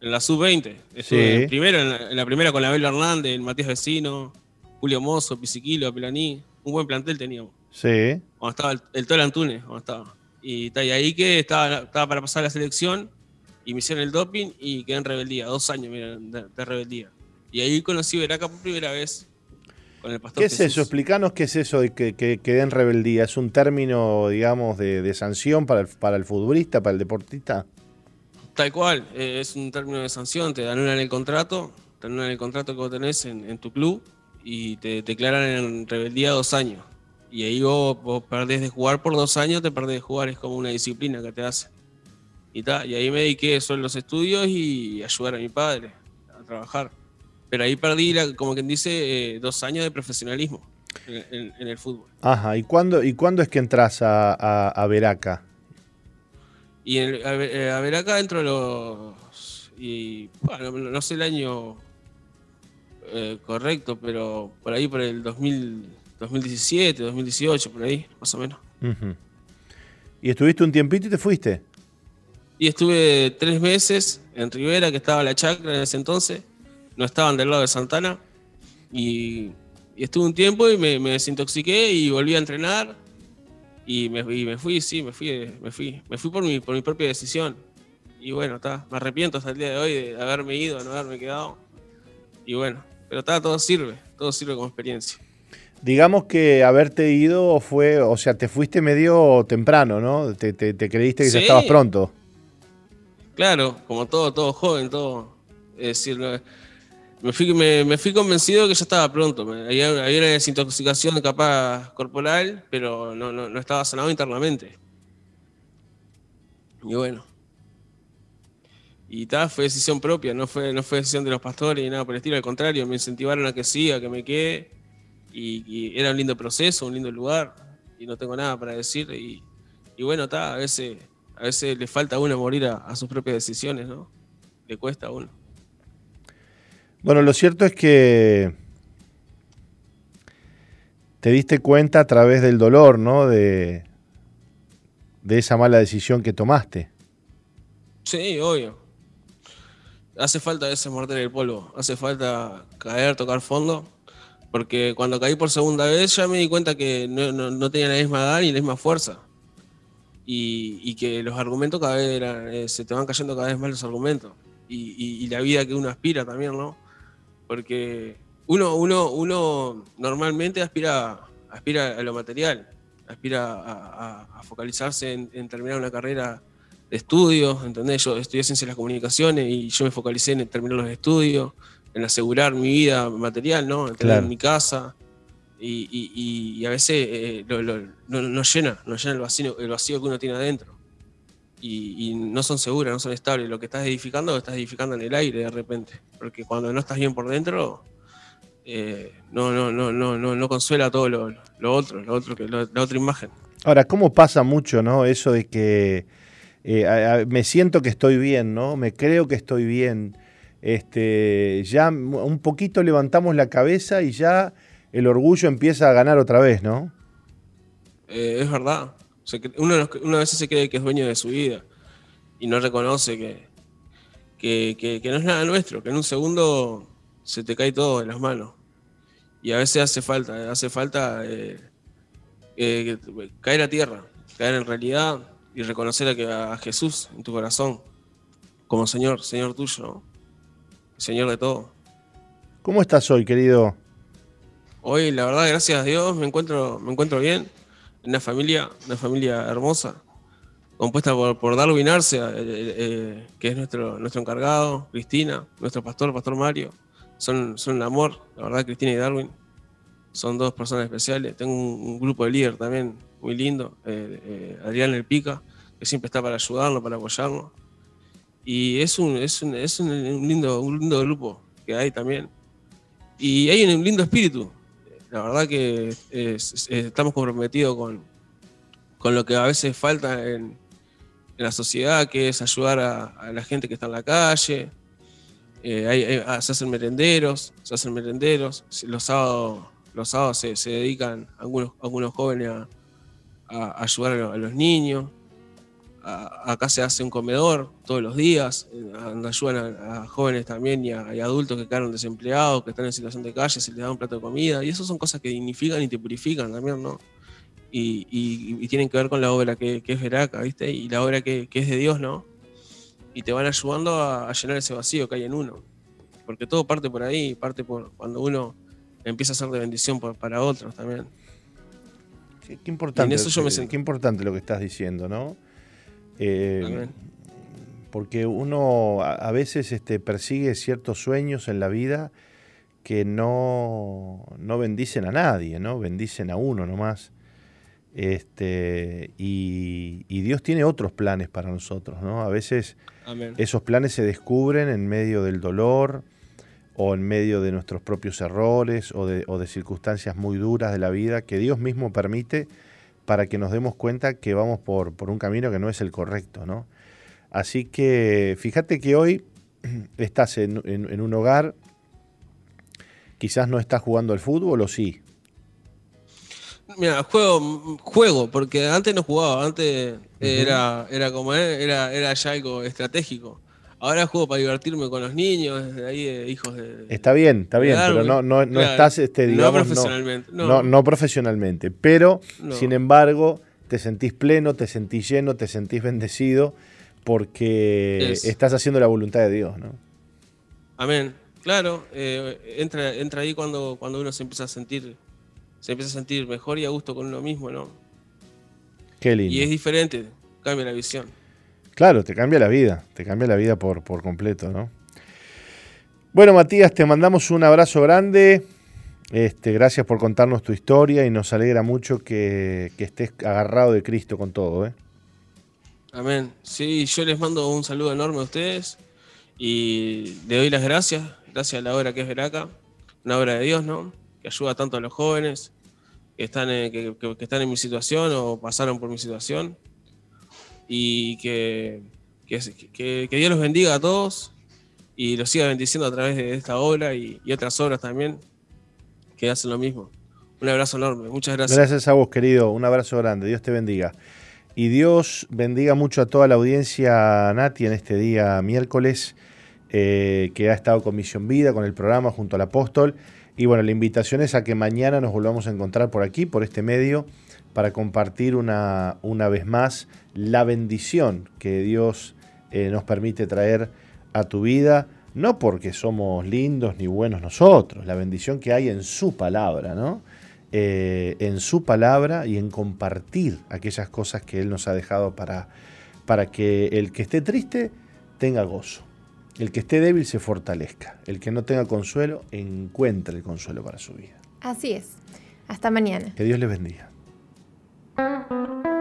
en la sub-20. Estuve sí. en, primero, en, la, en, la, primera con la Abel Hernández, el Matías Vecino, Julio Mozo, Pisiquilo, Pelaní. Un buen plantel teníamos. Sí. Cuando estaba el, el Tolo Antunes, cuando estaba. Y, y ahí que estaba, estaba para pasar la selección y me hicieron el doping y quedé en rebeldía. Dos años mira, de, de rebeldía. Y ahí conocí Veraca por primera vez con el pastor ¿Qué es Jesús. eso? Explícanos qué es eso de que, que quedé en rebeldía. ¿Es un término, digamos, de, de sanción para el, para el, futbolista, para el deportista? Tal cual, eh, es un término de sanción. Te en el contrato, te en el contrato que vos tenés en, en tu club y te declaran en rebeldía dos años. Y ahí vos, vos, perdés de jugar por dos años, te perdés de jugar, es como una disciplina que te hace. Y, ta, y ahí me dediqué solo los estudios y ayudar a mi padre a trabajar pero ahí perdí, como quien dice, eh, dos años de profesionalismo en, en, en, el fútbol. Ajá, ¿y cuándo, y cuándo es que entras a, a, a Veraca? Y en, a, eh, a, Veraca entro a los... Y, bueno, no sé el año eh, correcto, pero por ahí por el 2000, 2017, 2018, por ahí, más o menos. Uh -huh. ¿Y estuviste un tiempito y te fuiste? Y estuve tres meses en Rivera, que estaba la chacra en ese entonces no estaban del lado de Santana. Y, y estuve un tiempo y me, me, desintoxiqué y volví a entrenar. Y me, y me fui, sí, me fui, me fui. Me fui por mi, por mi propia decisión. Y bueno, está. Me arrepiento hasta el día de hoy de haberme ido, de no haberme quedado. Y bueno, pero está, todo sirve. Todo sirve como experiencia. Digamos que haberte ido fue, o sea, te fuiste medio temprano, ¿no? Te, te, te creíste que sí. ya estabas pronto. Claro, como todo, todo joven, todo. Es decir, me fui, me, me fui convencido que ya estaba pronto. Había, había una desintoxicación capaz corporal, pero no, no, no estaba sanado internamente. Y bueno. Y tal, fue decisión propia, no fue, no fue decisión de los pastores ni nada por el estilo, al contrario, me incentivaron a que siga, que me quede. Y, y era un lindo proceso, un lindo lugar, y no tengo nada para decir. Y, y bueno, está, a veces, a veces le falta a uno morir a, a sus propias decisiones, ¿no? Le cuesta a uno. Bueno, lo cierto es que te diste cuenta a través del dolor, ¿no? De, de esa mala decisión que tomaste. Sí, obvio. Hace falta veces morder el polvo, hace falta caer, tocar fondo, porque cuando caí por segunda vez ya me di cuenta que no, tenía la misma edad ni la misma fuerza. Y, que los argumentos cada vez eran, eh, se te van cayendo cada vez más los argumentos. Y, y, la vida que uno aspira también, ¿no? Porque uno, uno, uno normalmente aspira, aspira a lo material, aspira a, focalizarse en, terminar una carrera de estudios, ¿entendés? Yo estudié ciencias de las comunicaciones y yo me focalicé en terminar los estudios, en asegurar mi vida material, ¿no? En tener mi casa. Y, a veces eh, lo, nos llena, nos llena el vacío, el vacío que uno tiene adentro. Y, no son seguras, no son estables. Lo que estás edificando, lo estás edificando en el aire de repente. Porque cuando no estás bien por dentro, eh, no, no, no, no, no, no consuela todo lo, otro, lo otro que la otra imagen. Ahora, ¿cómo pasa mucho, no? Eso de que eh, me siento que estoy bien, ¿no? Me creo que estoy bien. Este, ya un poquito levantamos la cabeza y ya el orgullo empieza a ganar otra vez, ¿no? Eh, es verdad. Uno, uno, a veces se cree que es dueño de su vida y no reconoce que, que, que no es nada nuestro, que en un segundo se te cae todo en las manos. Y a veces hace falta, hace falta eh, eh, caer a tierra, caer en realidad y reconocer a, que, a Jesús en tu corazón como Señor, Señor tuyo, Señor de todo. ¿Cómo estás hoy, querido? Hoy, la verdad, gracias a Dios, me encuentro, me encuentro bien. Una familia, una familia hermosa, compuesta por, por Darwin Arce, eh, que es nuestro, nuestro encargado, Cristina, nuestro pastor, Pastor Mario, son, son un amor, la verdad, Cristina y Darwin. Son dos personas especiales. Tengo un, grupo de líder también muy lindo, eh, eh, Adrián El Pica, que siempre está para ayudarnos, para apoyarnos. Y es un, es un, es un, lindo, un lindo grupo que hay también. Y hay un lindo espíritu. La verdad que estamos comprometidos con, con lo que a veces falta en, la sociedad, que es ayudar a, a, la gente que está en la calle, eh, ah, se hacen merenderos, se hacen merenderos. Los sábados, los sábados se, dedican algunos, algunos jóvenes a, ayudar a, los niños. Acá se hace un comedor todos los días, eh, ayudan a, jóvenes también y, a, adultos que quedaron desempleados, que están en situación de calle, se les da un plato de comida. Y eso son cosas que dignifican y te purifican también, ¿no? Y, tienen que ver con la obra que, es Veraca, ¿viste? Y la obra que, que es de Dios, ¿no? y te van ayudando a, llenar ese vacío que hay en uno. Porque todo parte por ahí, parte por cuando uno empieza a ser de bendición para otros también. Qué, importante, qué importante lo que estás diciendo, ¿no? Eh, porque uno a, veces este, persigue ciertos sueños en la vida que no, no bendicen a nadie, ¿no? Bendicen a uno nomás. Este, y, Dios tiene otros planes para nosotros, ¿no? A veces esos planes se descubren en medio del dolor o en medio de nuestros propios errores o de, circunstancias muy duras de la vida que Dios mismo permite para que nos demos cuenta que vamos por, un camino que no es el correcto, ¿no? Así que fíjate que hoy <clears throat> estás en, en un hogar, quizás no estás jugando al fútbol o sí, Mira, juego, juego, porque antes no jugaba, antes era, era como era, era ya algo estratégico. Ahora juego para divertirme con los niños, ahí eh, hijos de. Está bien, está bien, pero no, no, no estás, este, digamos, no profesionalmente. No, no, profesionalmente. Pero, sin embargo, te sentís pleno, te sentís lleno, te sentís bendecido, porque estás haciendo la voluntad de Dios, ¿no? Amén. Claro, eh, entra, entra ahí cuando, cuando uno se empieza a sentir se empieza a sentir mejor y a gusto con uno mismo, ¿no? Qué lindo. Y es diferente, cambia la visión. Claro, te cambia la vida, te cambia la vida por, por completo, ¿no? Bueno, Matías, te mandamos un abrazo grande. Este, gracias por contarnos tu historia y nos alegra mucho que, que estés agarrado de Cristo con todo. ¿eh? Amén. Sí, yo les mando un saludo enorme a ustedes y le doy las gracias, gracias a la obra que es Veraca, una obra de Dios, ¿no? que ayuda tanto a los jóvenes que están, en, que, están en mi situación o pasaron por mi situación. Y que, que, Dios los bendiga a todos y los siga bendiciendo a través de esta obra y, otras obras también que hacen lo mismo. Un abrazo enorme, muchas gracias. Gracias a vos, querido. Un abrazo grande. Dios te bendiga. Y Dios bendiga mucho a toda la audiencia, Nati, en este día miércoles, eh, que ha estado con Misión Vida, con el programa junto al apóstol. Y bueno, la invitación es a que mañana nos volvamos a encontrar por aquí, por este medio, para compartir una, una vez más la bendición que Dios eh, nos permite traer a tu vida, no porque somos lindos ni buenos nosotros, la bendición que hay en su palabra, ¿no? Eh, en su palabra y en compartir aquellas cosas que Él nos ha dejado para, para que el que esté triste tenga gozo, el que esté débil se fortalezca, el que no tenga consuelo encuentre el consuelo para su vida. Así es. Hasta mañana. Que Dios les bendiga. Thank you.